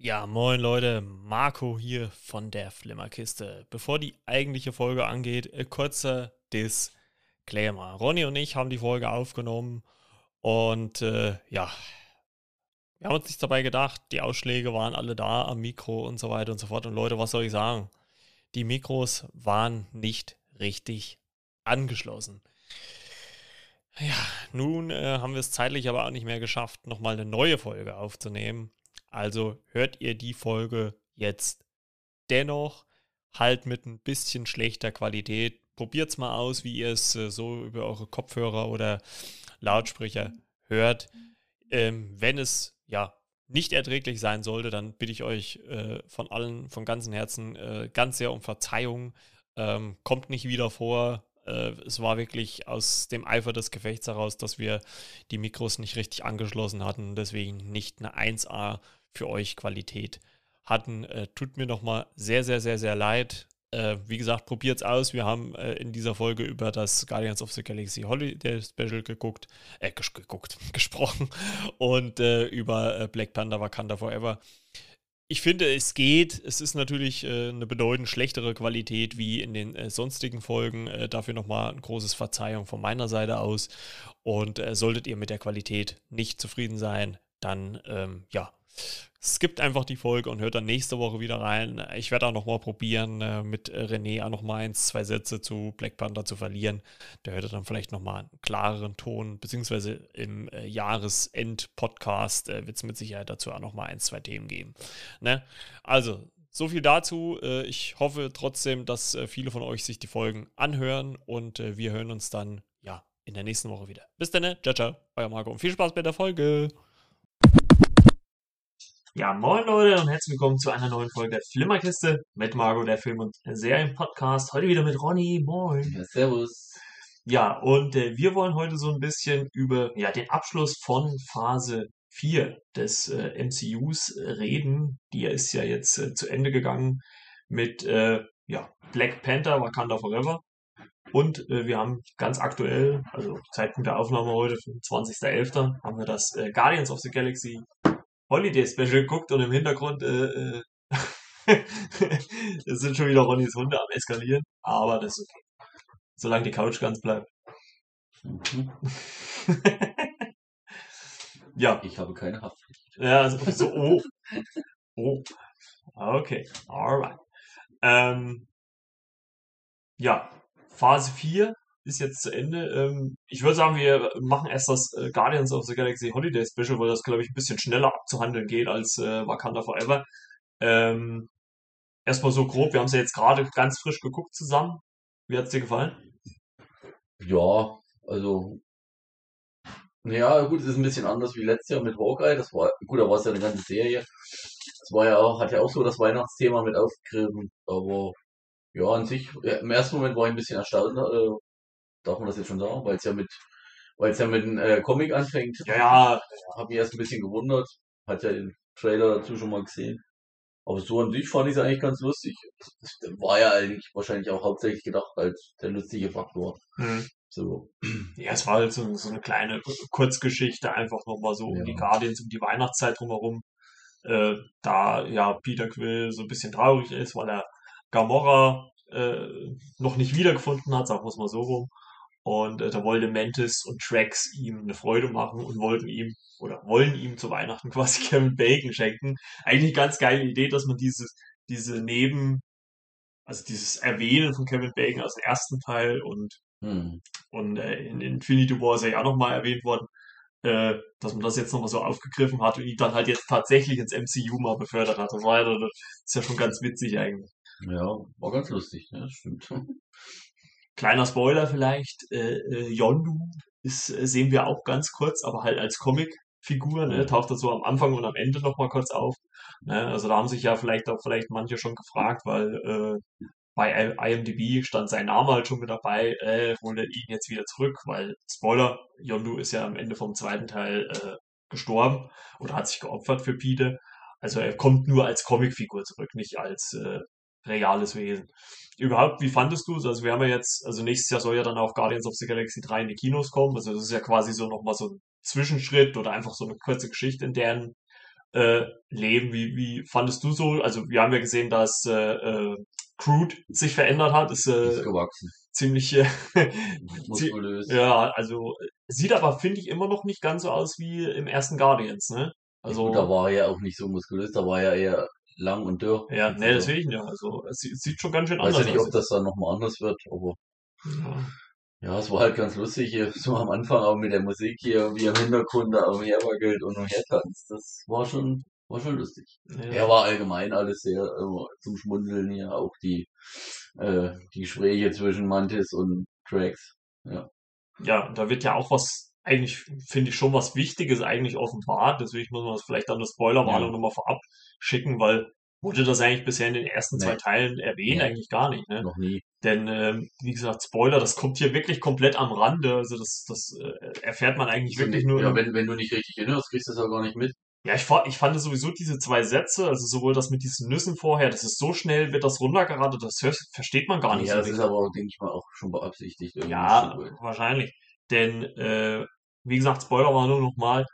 Ja, moin Leute, Marco hier von der Flimmerkiste. Bevor die eigentliche Folge angeht, äh, kurzer Disclaimer. Ronny und ich haben die Folge aufgenommen und äh, ja, wir haben uns nichts dabei gedacht. Die Ausschläge waren alle da am Mikro und so weiter und so fort. Und Leute, was soll ich sagen? Die Mikros waren nicht richtig angeschlossen. Ja, nun äh, haben wir es zeitlich aber auch nicht mehr geschafft, nochmal eine neue Folge aufzunehmen. Also hört ihr die Folge jetzt dennoch halt mit ein bisschen schlechter Qualität. Probiert es mal aus, wie ihr es äh, so über eure Kopfhörer oder Lautsprecher hört. Ähm, wenn es ja nicht erträglich sein sollte, dann bitte ich euch äh, von allen, von ganzem Herzen äh, ganz sehr um Verzeihung. Ähm, kommt nicht wieder vor. Äh, es war wirklich aus dem Eifer des Gefechts heraus, dass wir die Mikros nicht richtig angeschlossen hatten, deswegen nicht eine 1A für euch Qualität hatten. Äh, tut mir nochmal sehr, sehr, sehr, sehr leid. Äh, wie gesagt, probiert es aus. Wir haben äh, in dieser Folge über das Guardians of the Galaxy Holiday Special geguckt, äh, ges geguckt, gesprochen und äh, über äh, Black Panther Wakanda Forever. Ich finde, es geht. Es ist natürlich äh, eine bedeutend schlechtere Qualität wie in den sonstigen Folgen. Dafür nochmal ein großes Verzeihung von meiner Seite aus. Und solltet ihr mit der Qualität nicht zufrieden sein, dann ähm, ja, skippt einfach die Folge und hört dann nächste Woche wieder rein. Ich werde auch nochmal probieren, äh, mit René auch nochmal eins, zwei Sätze zu Black Panther zu verlieren. Der hört dann vielleicht nochmal einen klareren Ton, beziehungsweise im äh, Jahresend-Podcast äh, wird es mit Sicherheit dazu auch nochmal ein, zwei Themen geben. Ne? Also, so viel dazu. Ich hoffe trotzdem, dass viele von euch sich die Folgen anhören und wir hören uns dann ja in der nächsten Woche wieder. Bis dann, ne? ciao, ciao, euer Marco und viel Spaß bei der Folge. Ja, moin Leute und herzlich willkommen zu einer neuen Folge der Flimmerkiste mit Margot, der Film- und Serienpodcast. Heute wieder mit Ronny. Moin. Ja, servus. Ja, und äh, wir wollen heute so ein bisschen über ja, den Abschluss von Phase 4 des äh, MCUs reden. Die ist ja jetzt äh, zu Ende gegangen mit äh, ja, Black Panther, Wakanda Forever. Und äh, wir haben ganz aktuell, also Zeitpunkt der Aufnahme heute, 25.11., haben wir das äh, Guardians of the Galaxy Holiday Special guckt und im Hintergrund äh, äh, es sind schon wieder Ronnys Hunde am eskalieren, aber das ist okay. Solange die Couch ganz bleibt. Mhm. ja. Ich habe keine Haftpflicht. Ja, so, so oh. Oh. Okay, alright. Ähm, ja, Phase 4 ist jetzt zu Ende. Ähm, ich würde sagen, wir machen erst das äh, Guardians of the Galaxy Holiday Special, weil das, glaube ich, ein bisschen schneller abzuhandeln geht als äh, Wakanda Forever. Ähm, erstmal so grob, wir haben es ja jetzt gerade ganz frisch geguckt zusammen. Wie hat es dir gefallen? Ja, also. Ja, gut, es ist ein bisschen anders wie letztes Jahr mit Hawkeye. Das war, gut, da war es ja eine ganze Serie. Das war ja auch, hat ja auch so das Weihnachtsthema mit aufgegriffen. Aber ja, an sich, ja, im ersten Moment war ich ein bisschen erstaunt, äh, darf man das jetzt schon sagen, weil es ja mit, weil es ja mit einem äh, Comic anfängt. Ja, ja. Hab mich erst ein bisschen gewundert. Hat ja den Trailer dazu schon mal gesehen. Aber so an sich fand ich es eigentlich ganz lustig. Das war ja eigentlich wahrscheinlich auch hauptsächlich gedacht als der lustige Faktor. Mhm. So. Ja, es war halt so, so eine kleine Kurzgeschichte, einfach nochmal so Ja. um die Guardians, um die Weihnachtszeit drumherum. Äh, da ja Peter Quill so ein bisschen traurig ist, weil er Gamora äh, noch nicht wiedergefunden hat, sagen wir es mal so rum. Und äh, da wollte Mantis und Trax ihm eine Freude machen und wollten ihm oder wollen ihm zu Weihnachten quasi Kevin Bacon schenken. Eigentlich eine ganz geile Idee, dass man dieses, diese Neben, also dieses Erwähnen von Kevin Bacon aus dem ersten Teil und Hm. und äh, in Infinity War ist er ja auch nochmal erwähnt worden, äh, dass man das jetzt nochmal so aufgegriffen hat und ihn dann halt jetzt tatsächlich ins MCU mal befördert hat. Das war ja, das ist ja schon ganz witzig eigentlich. Ja, war ganz lustig, ne? Das stimmt. Kleiner Spoiler vielleicht, äh, äh, Yondu ist, äh, sehen wir auch ganz kurz, aber halt als Comicfigur, ne, taucht er so am Anfang und am Ende nochmal kurz auf. Ne? Also da haben sich ja vielleicht auch vielleicht manche schon gefragt, weil äh, bei IMDb stand sein Name halt schon mit dabei, äh, holt er ihn jetzt wieder zurück, weil Spoiler, Yondu ist ja am Ende vom zweiten Teil äh, gestorben oder hat sich geopfert für Pete. Also er kommt nur als Comicfigur zurück, nicht als äh, reales Wesen. Überhaupt, wie fandest du es? Also wir haben ja jetzt, also nächstes Jahr soll ja dann auch Guardians of the Galaxy 3 in die Kinos kommen. Also das ist ja quasi so nochmal so ein Zwischenschritt oder einfach so eine kurze Geschichte in deren äh, leben. Wie, wie fandest du so? Also wir haben ja gesehen, dass äh, äh, Crude sich verändert hat. Ist, äh, Ist gewachsen. ziemlich äh, Muskulös. ja, also sieht aber finde ich immer noch nicht ganz so aus wie im ersten Guardians, ne? Gut, da Also war er ja auch nicht so muskulös, da war er eher lang und dürr. ja, ne, er, deswegen ja. Also es sieht, schon ganz schön weiß ja anders nicht, aus. ob das dann nochmal anders wird, aber Ja. ja, es war halt ganz lustig hier, so am Anfang auch mit der Musik hier, wie im Hintergrund da umherwackelt und umhertanzt. Das war schon, war schon lustig. Ja. Er war allgemein alles sehr äh, zum Schmunzeln hier, auch die, äh, die Gespräche zwischen Mantis und Drax. Ja. Ja, da wird ja auch was, eigentlich finde ich schon was Wichtiges eigentlich offenbart. Deswegen muss man das vielleicht an der Spoilerwarnung Ja. nochmal vorab schicken, weil wurde das eigentlich bisher in den ersten zwei Nee. Teilen erwähnt? Nee. Eigentlich gar nicht, ne? Noch nie. Denn, ähm, wie gesagt, Spoiler, das kommt hier wirklich komplett am Rande. Also das, das äh, erfährt man eigentlich So, wirklich nur. ja, wenn, wenn du nicht richtig erinnerst, kriegst du das auch gar nicht mit. Ja, ich, ich fand sowieso diese zwei Sätze, also sowohl das mit diesen Nüssen vorher, das ist so schnell, wird das runtergeradet, das hör- versteht man gar nicht Ja, so das ist richtig. aber, denke ich mal, auch schon beabsichtigt. Ja, wahrscheinlich. Denn, äh, wie gesagt, Spoilerwarnung nochmal,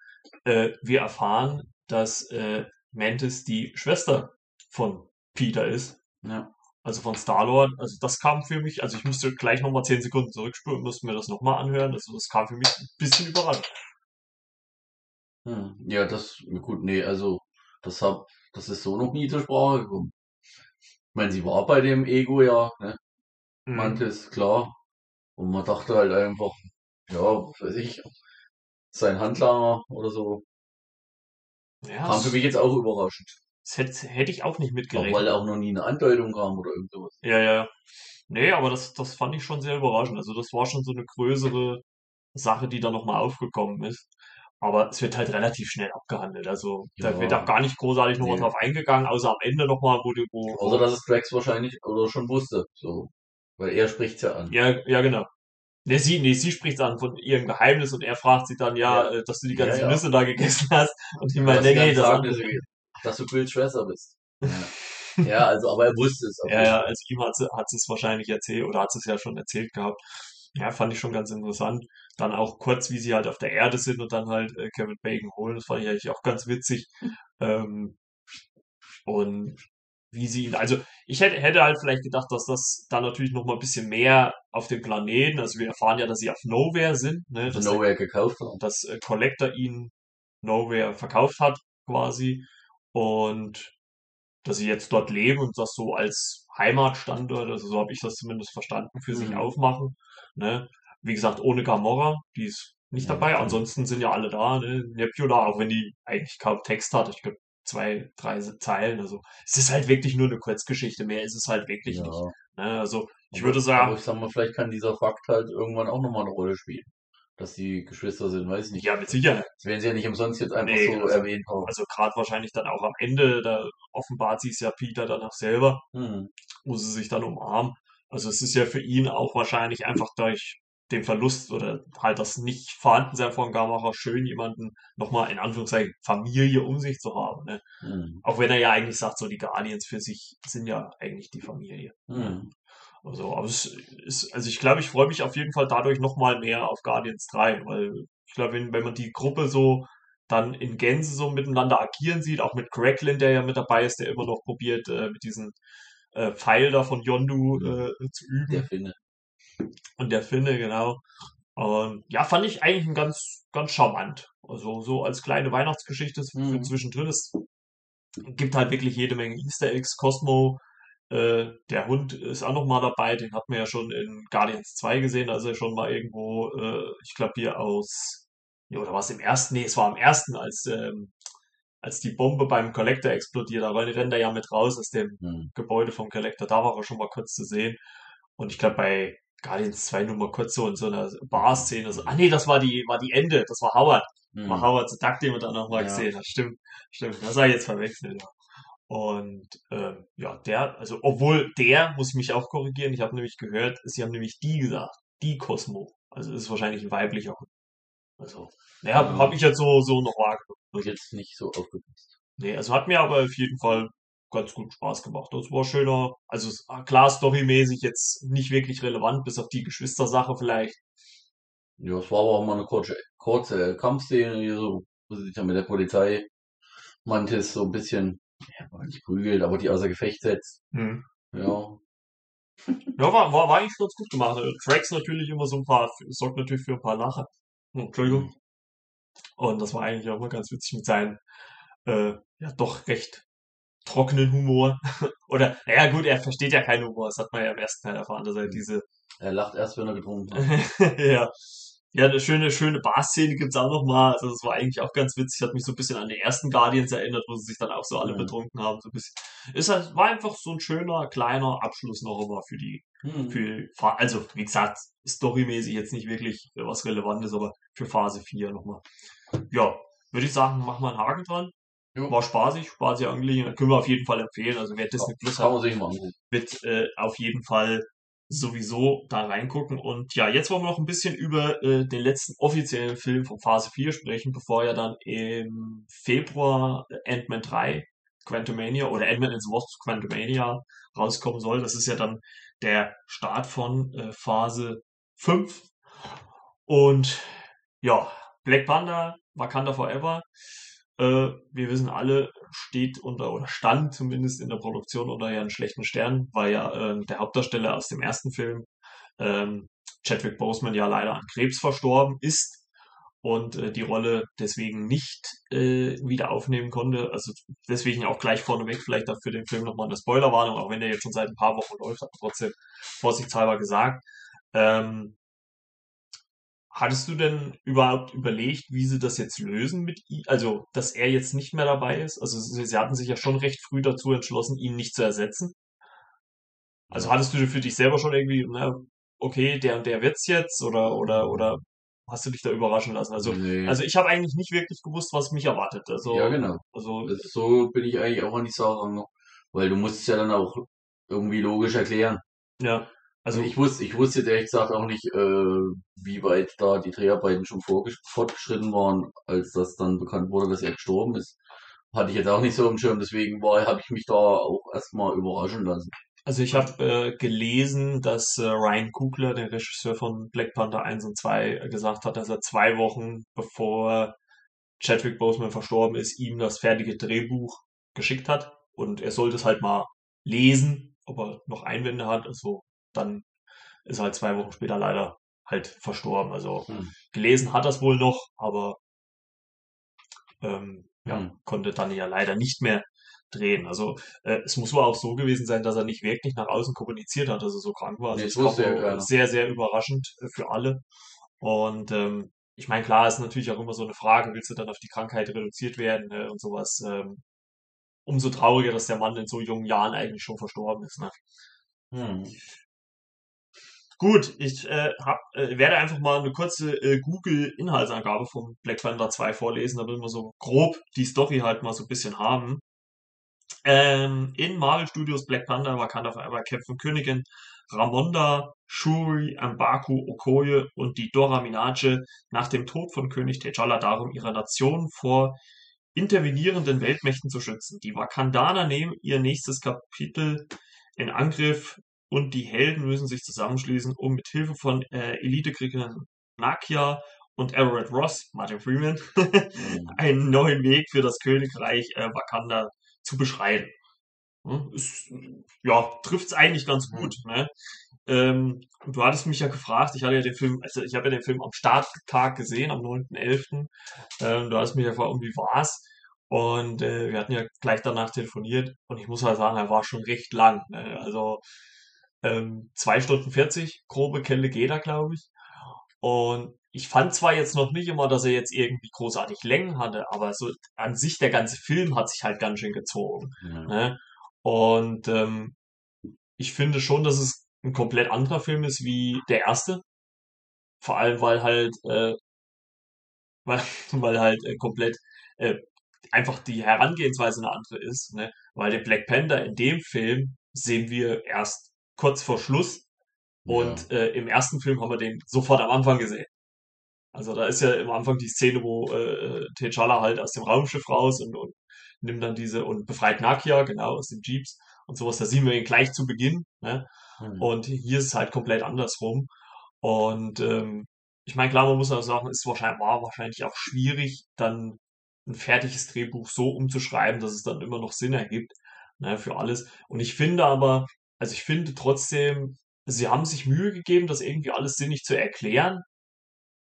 äh, wir erfahren, dass äh, Mantis die Schwester von Peter ist, Ja. also von Star-Lord. Also das kam für mich, also ich müsste gleich nochmal 10 Sekunden zurückspulen, müsste mir das nochmal anhören. Also das kam für mich ein bisschen überraschend. Hm. Ja, das, gut, nee, also, das hab, das ist so noch nie zur Sprache gekommen. Ich meine, sie war bei dem Ego ja, ne? Mhm. Mantis, klar. Und man dachte halt einfach, ja, weiß ich, sein Handlanger oder so. Ja, Kam für mich jetzt auch überraschend. das hätte, hätte ich auch nicht Auch mitgerechnet. weil auch noch nie eine Andeutung kam oder irgend sowas. Ja, ja. ja. Nee, aber das, das fand ich schon sehr überraschend. Also das war schon so eine größere Sache, die da nochmal aufgekommen ist. Aber es wird halt relativ schnell abgehandelt. Also da wird auch Ja, gar nicht großartig nochmal nee. drauf eingegangen, außer am Ende nochmal, wo, die- wo, Außer, dass es Drax wahrscheinlich oder schon wusste, so. Weil er spricht's ja an. ja, ja, genau. Nee, sie, nee, sie spricht an von ihrem Geheimnis und er fragt sie dann, ja, Ja, äh, dass du die ja, ganzen ja. Nüsse da gegessen hast. Und meint, dass nee, nee, dann das sagen, dass, du- dass du Quills Schwester bist. Ja. ja, also, aber er wusste es Ja, ja, also ihm hat sie, hat sie es wahrscheinlich erzählt oder hat sie es ja schon erzählt gehabt. Ja, fand ich schon ganz interessant. Dann auch kurz, wie sie halt auf der Erde sind und dann halt äh, Kevin Bacon holen. Das fand ich eigentlich auch ganz witzig. Ähm, und wie sie ihn, also ich hätte, hätte halt vielleicht gedacht, dass das da natürlich noch mal ein bisschen mehr auf dem Planeten, also wir erfahren ja, dass sie auf Nowhere sind, ne, dass der, Nowhere gekauft haben. dass äh, Collector ihnen Nowhere verkauft hat quasi und dass sie jetzt dort leben und das so als Heimatstandort, also so habe ich das zumindest verstanden, für sich Mhm. aufmachen. Ne? Wie gesagt, ohne Gamora, die ist nicht Ja, dabei. Ansonsten sind ja alle da. Ne? Nebula, auch wenn die eigentlich kaum Text hat, ich glaube zwei, drei Zeilen. Also es ist halt wirklich nur eine Kurzgeschichte, mehr ist es halt wirklich nicht. Ja. Ne? Also ich Aber, würde aber sagen, ich sag mal, vielleicht kann dieser Fakt halt irgendwann auch nochmal eine Rolle spielen. Dass die Geschwister sind, weiß ich nicht. ja, mit Sicherheit. Das werden sie ja nicht umsonst jetzt einfach Nee, so also, erwähnt haben. also gerade wahrscheinlich dann auch am Ende, da offenbart sie es ja Peter dann auch selber. Hm. wo sie sich dann umarmen. Also es ist ja für ihn auch wahrscheinlich einfach durch den Verlust oder halt das nicht Vorhandensein von Gamora schön, jemanden nochmal in Anführungszeichen Familie um sich zu haben. Ne? Hm. Auch wenn er ja eigentlich sagt, so die Guardians für sich sind ja eigentlich die Familie. Ne? Hm. Also, aber es ist, also ich glaube, ich freue mich auf jeden Fall dadurch nochmal mehr auf Guardians 3, weil ich glaube, wenn, wenn man die Gruppe so dann in Gänze so miteinander agieren sieht, auch mit Cracklin, der ja mit dabei ist, der immer noch probiert, äh, mit diesem äh, Pfeil da von Yondu äh, zu üben. Der Finne. Und der Finne, genau. Und ja, fand ich eigentlich ein ganz, ganz charmant. Also so als kleine Weihnachtsgeschichte Mhm. zwischendrin. Es gibt halt wirklich jede Menge Easter Eggs. Cosmo, äh, der Hund ist auch noch mal dabei. Den hat man ja schon in Guardians 2 gesehen. Also er schon mal irgendwo, äh, ich glaube hier aus, ja, oder war es im ersten? Nee, es war im ersten, als, ähm, als die Bombe beim Collector explodiert. Da rennt er ja mit raus aus dem Hm. Gebäude vom Collector. Da war er schon mal kurz zu sehen. Und ich glaube, bei Guardians 2 nur mal kurz so in so einer Bar-Szene. So, ah nee, das war die, war die Ende. Das war Howard. War Hm. Howard zu Duck, den wir dann nochmal Ja. gesehen haben. Stimmt, stimmt. Das habe ich jetzt verwechselt. Ja. Und ähm, ja, der, also obwohl der, muss ich mich auch korrigieren, ich habe nämlich gehört, sie haben nämlich die gesagt, die Cosmo. Also ist wahrscheinlich ein weiblicher Hund. Also, naja, Ja. habe ich jetzt so, so noch wahrgenommen. Jetzt nicht so aufgepasst. Nee, also hat mir aber auf jeden Fall ganz gut Spaß gemacht. Das war schöner, also ah, klar storymäßig jetzt nicht wirklich relevant, bis auf die Geschwistersache vielleicht. Ja, es war aber auch mal eine kurze, kurze Kampfszene hier so, wo sie sich dann mit der Polizei Mantis so ein bisschen, ja, nicht prügelt, aber die außer Gefecht setzt. Mhm. Ja. Ja, war, war, war eigentlich ganz gut gemacht. Also, Tracks natürlich immer so ein paar, sorgt natürlich für ein paar Lacher. Oh, Entschuldigung. Und das war eigentlich auch mal ganz witzig mit seinem, äh, ja, doch recht trockenen Humor. Oder, naja, gut, er versteht ja keinen Humor. Das hat man ja im ersten Teil erfahren, dass er diese, Er lacht erst, wenn er getrunken hat. ja. Ja, eine schöne, schöne Bar-Szene gibt's auch noch mal. Also, das war eigentlich auch ganz witzig. Hat mich so ein bisschen an die ersten Guardians erinnert, wo sie sich dann auch so alle Mhm. betrunken haben. So ein bisschen. Ist halt, war einfach so ein schöner, kleiner Abschluss noch immer für die, Hm. für, also, wie gesagt, storymäßig jetzt nicht wirklich was Relevantes, aber für Phase 4 nochmal. Ja, würde ich sagen, machen wir einen Haken dran. Jo. War spaßig, spaßig angeliehen. Können wir auf jeden Fall empfehlen. Also, wer Disney Plus hat, wird äh, auf jeden Fall sowieso da reingucken. Und ja, jetzt wollen wir noch ein bisschen über äh, den letzten offiziellen Film von Phase 4 sprechen, bevor ja dann im Februar äh, Ant-Man 3 Quantumania oder Ant-Man and the Wasp Quantumania rauskommen soll. Das ist ja dann der Start von äh, Phase 5. Und ja, Black Panther, Wakanda Forever. Äh, wir wissen alle, steht unter oder stand zumindest in der Produktion unter ja einen schlechten Stern, weil ja ähm, der Hauptdarsteller aus dem ersten Film, ähm, Chadwick Boseman, ja leider an Krebs verstorben ist und äh, die Rolle deswegen nicht äh, wieder aufnehmen konnte. Also deswegen auch gleich vorneweg vielleicht auch für den Film nochmal eine Spoilerwarnung, auch wenn der jetzt schon seit ein paar Wochen läuft, hat trotzdem vorsichtshalber gesagt. Ähm, Hattest du denn überhaupt überlegt, wie sie das jetzt lösen mit ihm? Also, dass er jetzt nicht mehr dabei ist? Also, sie, sie hatten sich ja schon recht früh dazu entschlossen, ihn nicht zu ersetzen. Also, hattest du für dich selber schon irgendwie, na, okay, der und der wird's jetzt? Oder, oder, oder hast du dich da überraschen lassen? Also, Nee. also ich habe eigentlich nicht wirklich gewusst, was mich erwartet. Also, ja, genau. also, Das, so bin ich eigentlich auch an die Sache rangegangen. Weil du musst es ja dann auch irgendwie logisch erklären. ja. Also ich wusste, ich wusste ehrlich gesagt auch nicht, äh, wie weit da die Dreharbeiten schon fortgeschritten waren, als das dann bekannt wurde, dass er gestorben ist. Hatte ich jetzt auch nicht so im Schirm, deswegen war, habe ich mich da auch erstmal überraschen lassen. Also ich habe äh, gelesen, dass äh, Ryan Coogler, der Regisseur von Black Panther 1 und 2, äh, gesagt hat, dass er zwei Wochen bevor Chadwick Boseman verstorben ist, ihm das fertige Drehbuch geschickt hat und er sollte es halt mal lesen, ob er noch Einwände hat. Also dann ist er halt zwei Wochen später leider halt verstorben. Also Hm. gelesen hat er es wohl noch, aber ähm, ja, Hm. konnte dann ja leider nicht mehr drehen. Also äh, es muss wohl auch so gewesen sein, dass er nicht wirklich nach außen kommuniziert hat, dass er so krank war. Also Nee, das wohl keiner. sehr, sehr überraschend äh, für alle. Und ähm, ich meine, klar ist natürlich auch immer so eine Frage, willst du dann auf die Krankheit reduziert werden ne, und sowas. Ähm, umso trauriger, dass der Mann in so jungen Jahren eigentlich schon verstorben ist. Ne? Hm. Gut, ich äh, hab, äh, werde einfach mal eine kurze äh, Google-Inhaltsangabe von Black Panther 2 vorlesen, damit wir so grob die Story halt mal so ein bisschen haben. Ähm, in Marvel Studios Black Panther Wakanda Forever kämpfen Königin Ramonda, Shuri, M'Baku, Okoye und die Dora Milaje nach dem Tod von König T'Challa darum, ihre Nation vor intervenierenden Weltmächten zu schützen. Die Wakandaner nehmen ihr nächstes Kapitel in Angriff und die Helden müssen sich zusammenschließen, um mit Hilfe von äh, Elitekriegerin Nakia und Everett Ross, Martin Freeman, Hm. einen neuen Weg für das Königreich äh, Wakanda zu beschreiten. Hm, Ist, ja, trifft's eigentlich ganz gut. Ne? Ähm, du hattest mich ja gefragt, ich hatte ja den Film, also ich habe ja den Film am Starttag gesehen, am 9.11. Ähm, du hast mich ja gefragt, wie war's? Und äh, wir hatten ja gleich danach telefoniert und ich muss halt sagen, er war schon recht lang. Ne? Also ähm, zwei Stunden 40, grobe Kelle geht er, glaube ich. Und ich fand zwar jetzt noch nicht immer, dass er jetzt irgendwie großartig Längen hatte, aber so an sich der ganze Film hat sich halt ganz schön gezogen. Ja. Ne? Und ähm, ich finde schon, dass es ein komplett anderer Film ist wie der erste. Vor allem, weil halt, äh, weil, weil halt äh, komplett äh, einfach die Herangehensweise eine andere ist. Ne? Weil den Black Panther in dem Film sehen wir erst kurz vor Schluss und äh, im ersten Film haben wir den sofort am Anfang gesehen. Also da ist ja am Anfang die Szene, wo äh, T'Challa halt aus dem Raumschiff raus und, und nimmt dann diese und befreit Nakia, genau, aus den Jeeps und sowas. Da sehen wir ihn gleich zu Beginn. Ne? Hm. Und hier ist es halt komplett andersrum. Und ähm, ich meine, klar, man muss auch sagen, ist wahrscheinlich, war wahrscheinlich auch schwierig, dann ein fertiges Drehbuch so umzuschreiben, dass es dann immer noch Sinn ergibt ne, für alles. Und ich finde aber, also ich finde trotzdem, sie haben sich Mühe gegeben, das irgendwie alles sinnig zu erklären.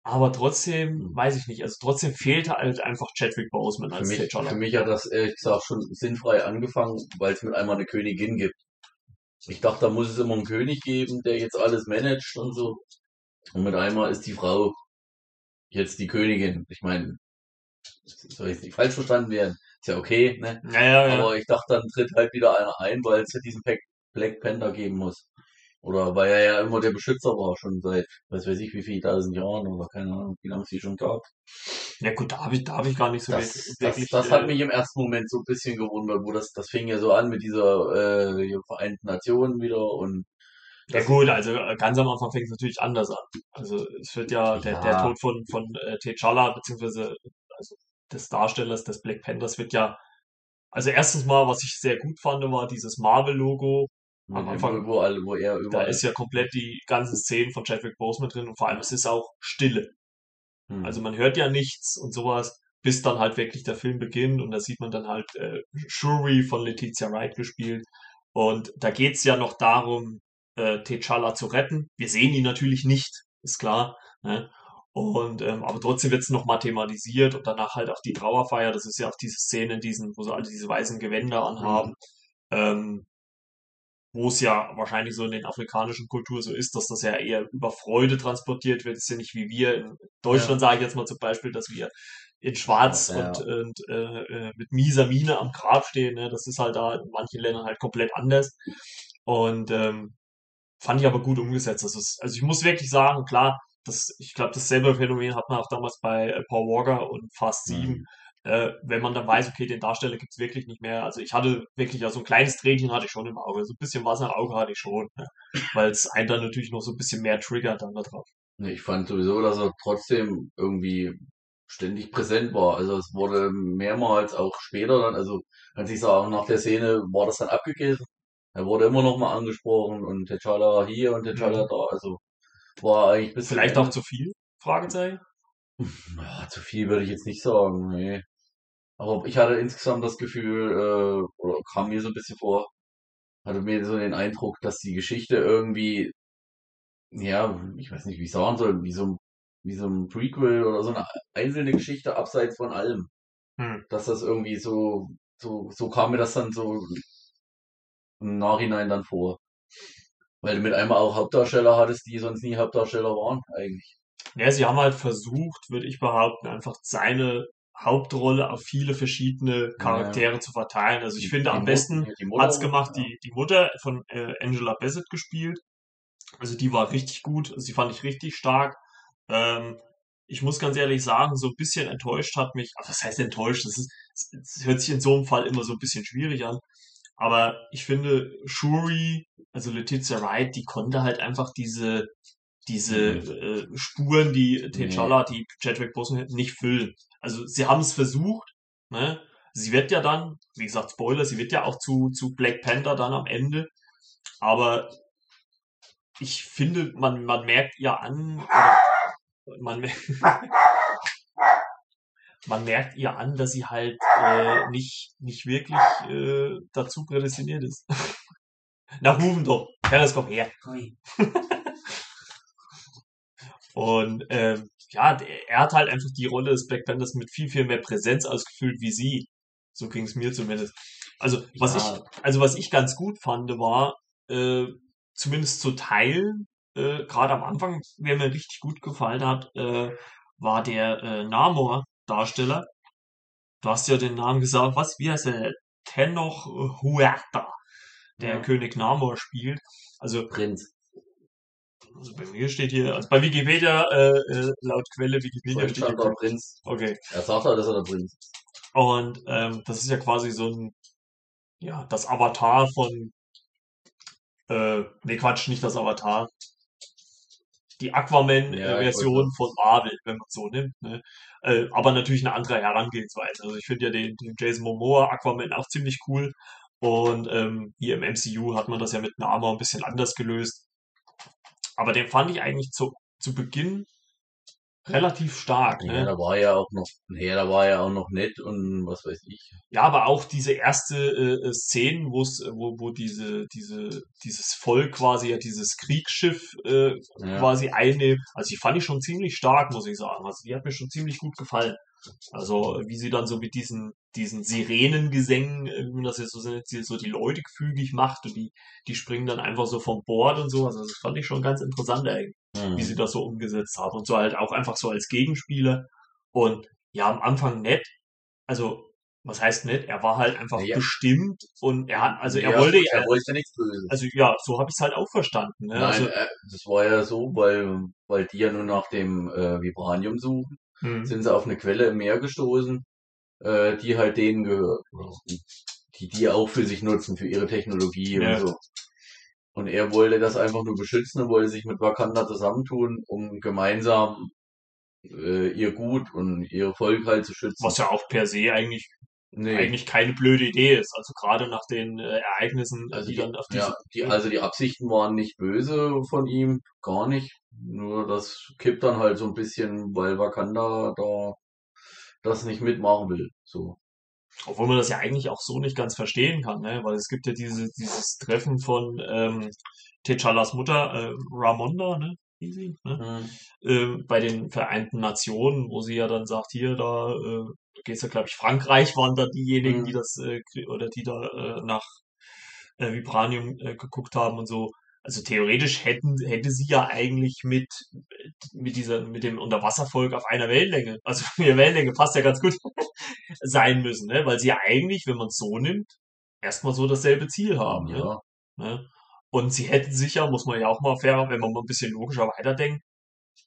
Aber trotzdem, Hm. weiß ich nicht, also trotzdem fehlt halt einfach Chadwick Boseman Für als mich, T'Challa. für mich hat das ehrlich gesagt schon sinnfrei angefangen, weil es mit einmal eine Königin gibt. Ich dachte, da muss es immer einen König geben, der jetzt alles managt und so. Und mit einmal ist die Frau jetzt die Königin. Ich meine, soll jetzt nicht falsch verstanden werden. Ist ja okay, ne? Naja, ja. Aber ich dachte, dann tritt halt wieder einer ein, weil es ja diesen Pack Black Panther geben muss. Oder weil er ja immer der Beschützer war, schon seit, was weiß ich, wie viel tausend Jahren oder keine Ahnung, wie lange es die schon gab. Ja gut, da habe ich, da hab ich gar nicht so Das, wirklich, das, das äh, hat mich im ersten Moment so ein bisschen gewundert, wo das, das fing ja so an mit dieser äh, Vereinten Nationen wieder und Ja gut, also äh, ganz am Anfang fängt es natürlich anders an. Also es wird ja der, der ja, Tod von, von äh, T'Challa, beziehungsweise also des Darstellers des Black Panthers wird ja, also erstens mal, was ich sehr gut fand, war dieses Marvel-Logo am dem, Anfang. überall, wo er Da überall, ist ja komplett die ganzen Szenen von Chadwick Boseman drin und vor allem es ist auch Stille. Also hm, man hört ja nichts und sowas, bis dann halt wirklich der Film beginnt und da sieht man dann halt äh, Shuri von Letizia Wright gespielt. Und da geht's ja noch darum, äh, T'Challa zu retten. Wir sehen ihn natürlich nicht, ist klar. Ne? Und ähm, aber trotzdem wird's noch mal thematisiert und danach halt auch die Trauerfeier. Das ist ja auch diese Szene, in diesen, wo sie alle diese weißen Gewänder anhaben. hm, Ähm, wo es ja wahrscheinlich so in den afrikanischen Kulturen so ist, dass das ja eher über Freude transportiert wird. Das ist ja nicht wie wir in Deutschland, ja, sage ich jetzt mal zum Beispiel, dass wir in ja, Schwarz ja, und, und äh, äh, mit mieser Miene am Grab stehen. Ne? Das ist halt da in manchen Ländern halt komplett anders. Und ähm, fand ich aber gut umgesetzt. Ist, also ich muss wirklich sagen, klar, das, ich glaube, dasselbe Phänomen hat man auch damals bei äh, Paul Walker und Fast 7. hm, Äh, wenn man dann weiß, okay, den Darsteller gibt's wirklich nicht mehr. Also ich hatte wirklich, ja, so ein kleines Tränchen hatte ich schon im Auge. So ein bisschen Wasser im Auge hatte ich schon. Ne? Weil es einen dann natürlich noch so ein bisschen mehr triggert dann da drauf. Ne, Ich fand sowieso, dass er trotzdem irgendwie ständig präsent war. Also es wurde mehrmals auch später dann, also als ich sagen, nach der Szene war das dann abgegeben. Er wurde immer noch mal angesprochen und T'Challa hier und T'Challa Mhm. da. Also war eigentlich bis zum Vielleicht auch zu viel? Fragezeichen. Ja, zu viel würde ich jetzt nicht sagen, nee. Aber ich hatte insgesamt das Gefühl, äh, oder kam mir so ein bisschen vor, hatte mir so den Eindruck, dass die Geschichte irgendwie, ja, ich weiß nicht, wie ich sagen soll, wie so ein, wie so ein Prequel oder so eine einzelne Geschichte abseits von allem. Hm. Dass das irgendwie so, so, so kam mir das dann so im Nachhinein dann vor. Weil du mit einmal auch Hauptdarsteller hattest, die sonst nie Hauptdarsteller waren, eigentlich. Ja, sie haben halt versucht, würde ich behaupten, einfach seine Hauptrolle auf viele verschiedene Ja, Charaktere zu verteilen. Also ich finde, die, am besten hat's Mutter, gemacht ja. die, die Mutter von äh, Angela Bassett gespielt. Also die war richtig gut, also die fand ich richtig stark. Ähm, ich muss ganz ehrlich sagen, so ein bisschen enttäuscht hat mich, ach, was heißt enttäuscht? Das ist, das hört sich in so einem Fall immer so ein bisschen schwierig an. Aber ich finde, Shuri, also Letizia Wright, die konnte halt einfach diese, diese Mhm. äh, Spuren, die. T'Challa, die Chadwick Boseman nicht füllen. Also sie haben es versucht, ne? Sie wird ja dann, wie gesagt, Spoiler, sie wird ja auch zu, zu Black Panther dann am Ende. Aber ich finde, man, man merkt ihr an, man, man merkt ihr an, dass sie halt äh, nicht, nicht wirklich äh, dazu prädestiniert ist. Na, rufen doch. Ferris, komm her. Und ähm, ja, der- er hat halt einfach die Rolle des Black Panthers mit viel, viel mehr Präsenz ausgefüllt wie sie. So ging es mir zumindest. Also, was ich, Ja, also was ich ganz gut fand, war, äh, zumindest zu teilen, äh, gerade am Anfang, wer mir richtig gut gefallen hat, äh, war der äh, Namor-Darsteller. Du hast ja den Namen gesagt, was? Wie heißt der? Tenoch Huerta, der ja. König Namor spielt. Also Prinz. Also bei mir steht hier, also bei Wikipedia, äh, äh, laut Quelle Wikipedia steht hier, Prinz. okay. Er sagt halt, dass er der Prinz ist. Und ähm, das ist ja quasi so ein, ja, das Avatar von, äh, nee Quatsch, nicht das Avatar, die Ja, Aquaman-Version von Marvel, wenn man so nimmt, ne? Äh, aber natürlich eine andere Herangehensweise. Also ich finde ja den, den Jason Momoa Aquaman auch ziemlich cool. Und ähm, hier im MCU hat man das ja mit Nama ein bisschen anders gelöst. Aber den fand ich eigentlich zu, zu Beginn relativ stark. Ja, Ne? da war ja auch noch, nee, da war ja auch noch nett und was weiß ich. Ja, aber auch diese erste äh, äh, wo, wo diese, diese, dieses Volk quasi ja dieses Kriegsschiff äh, Ja. quasi einnimmt. Also die fand ich schon ziemlich stark, muss ich sagen. Also die hat mir schon ziemlich gut gefallen. Also wie sie dann so mit diesen, diesen Sirenengesängen, äh, wie man das jetzt so nennt, so die Leute gefügig macht und die, die springen dann einfach so vom Bord und so. Also das fand ich schon ganz interessant eigentlich Hm. wie sie das so umgesetzt haben und so halt auch einfach so als Gegenspieler und ja am Anfang nett also was heißt nett er war halt einfach Ja. bestimmt und er hat also er Ja, wollte er wollte ja nichts Böses. also ja so habe ich es halt auch verstanden ne? Nein, also äh, das war ja so, weil, weil die ja nur nach dem äh, Vibranium suchen, hm, sind sie auf eine Quelle im Meer gestoßen, äh, die halt denen gehört. Die die auch für sich nutzen, für ihre Technologie Ja. und so. Und er wollte das einfach nur beschützen und wollte sich mit Wakanda zusammentun, um gemeinsam äh, ihr Gut und ihr Volk halt zu schützen. was ja auch per se eigentlich nee, eigentlich keine blöde Idee ist also gerade nach den äh, Ereignissen also die die, dann auf diese ja, die, also die Absichten waren nicht böse von ihm, gar nicht. Nur das kippt dann halt so ein bisschen, weil Wakanda da das nicht mitmachen will. So. Obwohl man das ja eigentlich auch so nicht ganz verstehen kann, ne? Weil es gibt ja diese, dieses Treffen von ähm, T'Challas Mutter, äh, Ramonda, ne? Sie, ne? Hm. äh, bei den Vereinten Nationen, wo sie ja dann sagt, hier, da äh, da geht's ja, glaube ich, Frankreich waren da diejenigen, Mhm. die das, äh, oder die da äh, nach äh, Vibranium äh, geguckt haben und so. Also theoretisch hätten, hätte sie ja eigentlich mit, mit dieser, mit dem Unterwasservolk auf einer Wellenlänge, also ihre Wellenlänge passt ja ganz gut, sein müssen, ne? Weil sie ja eigentlich, wenn man es so nimmt, erstmal so dasselbe Ziel haben, ne? Ja, Ne? Und sie hätten sich ja, muss man ja auch mal fair, wenn man mal ein bisschen logischer weiterdenkt,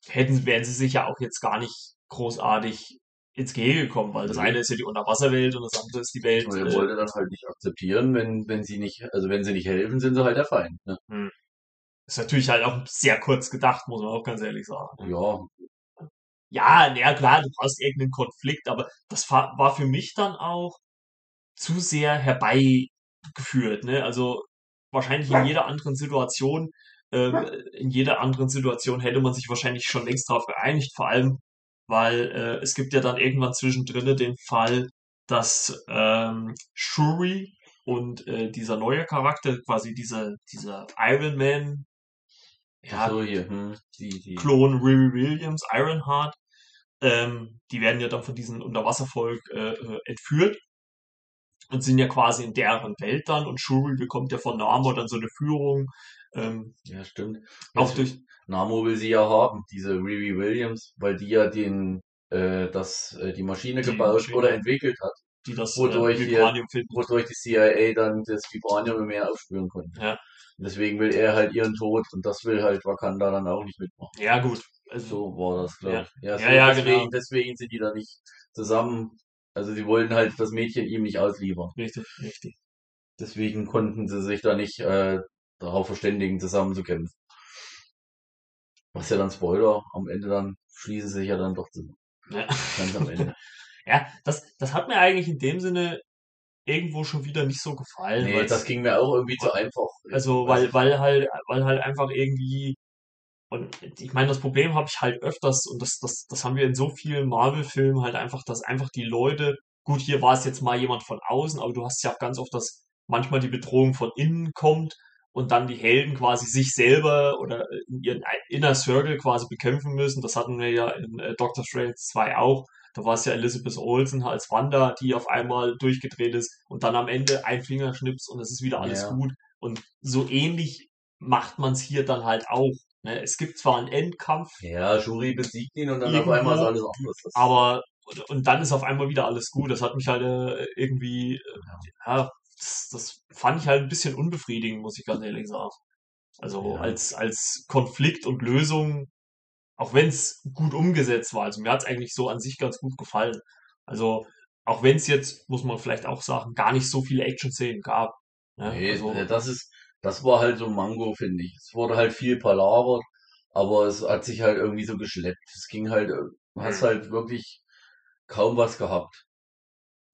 hätten, wären sie sich ja auch jetzt gar nicht großartig ins Gehege gekommen, weil das eine ist ja die Unterwasserwelt und das andere ist die Welt. nur er Äh, wollte dann halt nicht akzeptieren, wenn, wenn sie nicht, also wenn sie nicht helfen, sind sie halt der Feind. Ne? Ist natürlich halt auch sehr kurz gedacht, muss man auch ganz ehrlich sagen. Ja, Ja, na ja, klar, du hast irgendeinen Konflikt, aber das war, war für mich dann auch zu sehr herbeigeführt, ne? Also wahrscheinlich in jeder anderen Situation, ähm, in jeder anderen Situation hätte man sich wahrscheinlich schon längst darauf geeinigt, vor allem, weil äh, es gibt ja dann irgendwann zwischendrin den Fall, dass ähm, Shuri und äh, dieser neue Charakter, quasi dieser, dieser Iron Man, ja, so hier, hm, die, die, Klon Riri Williams, Ironheart, ähm, die werden ja dann von diesem Unterwasservolk äh, äh, entführt und sind ja quasi in deren Welt dann und Shuri bekommt ja von Namor dann so eine Führung, ähm, ja, stimmt. auch durch, Namo will sie ja haben, diese Riri Williams, weil die ja den, äh, das, äh, die Maschine Die gebaut Maschine. oder entwickelt hat, die das Wodurch äh, Vibranium finden. wodurch die CIA dann das Vibranium im Meer aufspüren konnte. Ja. Und deswegen will er halt ihren Tod und das will halt Wakanda dann auch nicht mitmachen. Ja, gut. Also, So war das, glaube ich. Ja, so Ja, ja, deswegen, genau. deswegen sind die da nicht zusammen. Also sie wollten halt das Mädchen ihm nicht ausliefern. richtig, richtig. Deswegen konnten sie sich da nicht äh, darauf verständigen, zusammen zu kämpfen. Was ja dann Spoiler, am Ende dann schließen sie sich ja dann doch zusammen. Ja. Ganz am Ende. Ja, das, das hat mir eigentlich in dem Sinne irgendwo schon wieder nicht so gefallen. nee, das ging mir auch irgendwie zu einfach. Also, weil, weil halt, weil halt einfach irgendwie, und ich meine, das Problem habe ich halt öfters, und das, das, das haben wir in so vielen Marvel-Filmen halt einfach, dass einfach die Leute, gut, hier war es jetzt mal jemand von außen, aber du hast ja auch ganz oft, dass manchmal die Bedrohung von innen kommt und dann die Helden quasi sich selber oder in ihren Inner Circle quasi bekämpfen müssen. Das hatten wir ja in äh, Doctor Strange 2 auch. Da war es ja Elizabeth Olsen als Wanda, die auf einmal durchgedreht ist und dann am Ende ein Fingerschnips und es ist wieder alles Ja. gut. Und so ähnlich macht man es hier dann halt auch. Ne? Es gibt zwar einen Endkampf, Ja, Shuri besiegt ihn und dann auf Irgendwo. einmal ist alles anders. Aber und, und dann ist auf einmal wieder alles gut. Das hat mich halt äh, irgendwie, äh, ja, das, das fand ich halt ein bisschen unbefriedigend, muss ich ganz ehrlich sagen. Also Ja. als, als Konflikt und Lösung, auch wenn es gut umgesetzt war. Also mir hat es eigentlich so an sich ganz gut gefallen. Also auch wenn es jetzt, muss man vielleicht auch sagen, gar nicht so viele Action-Szenen gab. Ne? nee, also, äh, das ist, das war halt so ein Mango, finde ich. Es wurde halt viel palabert, aber es hat sich halt irgendwie so geschleppt. Es ging halt, äh, du hast Mhm. halt wirklich kaum was gehabt.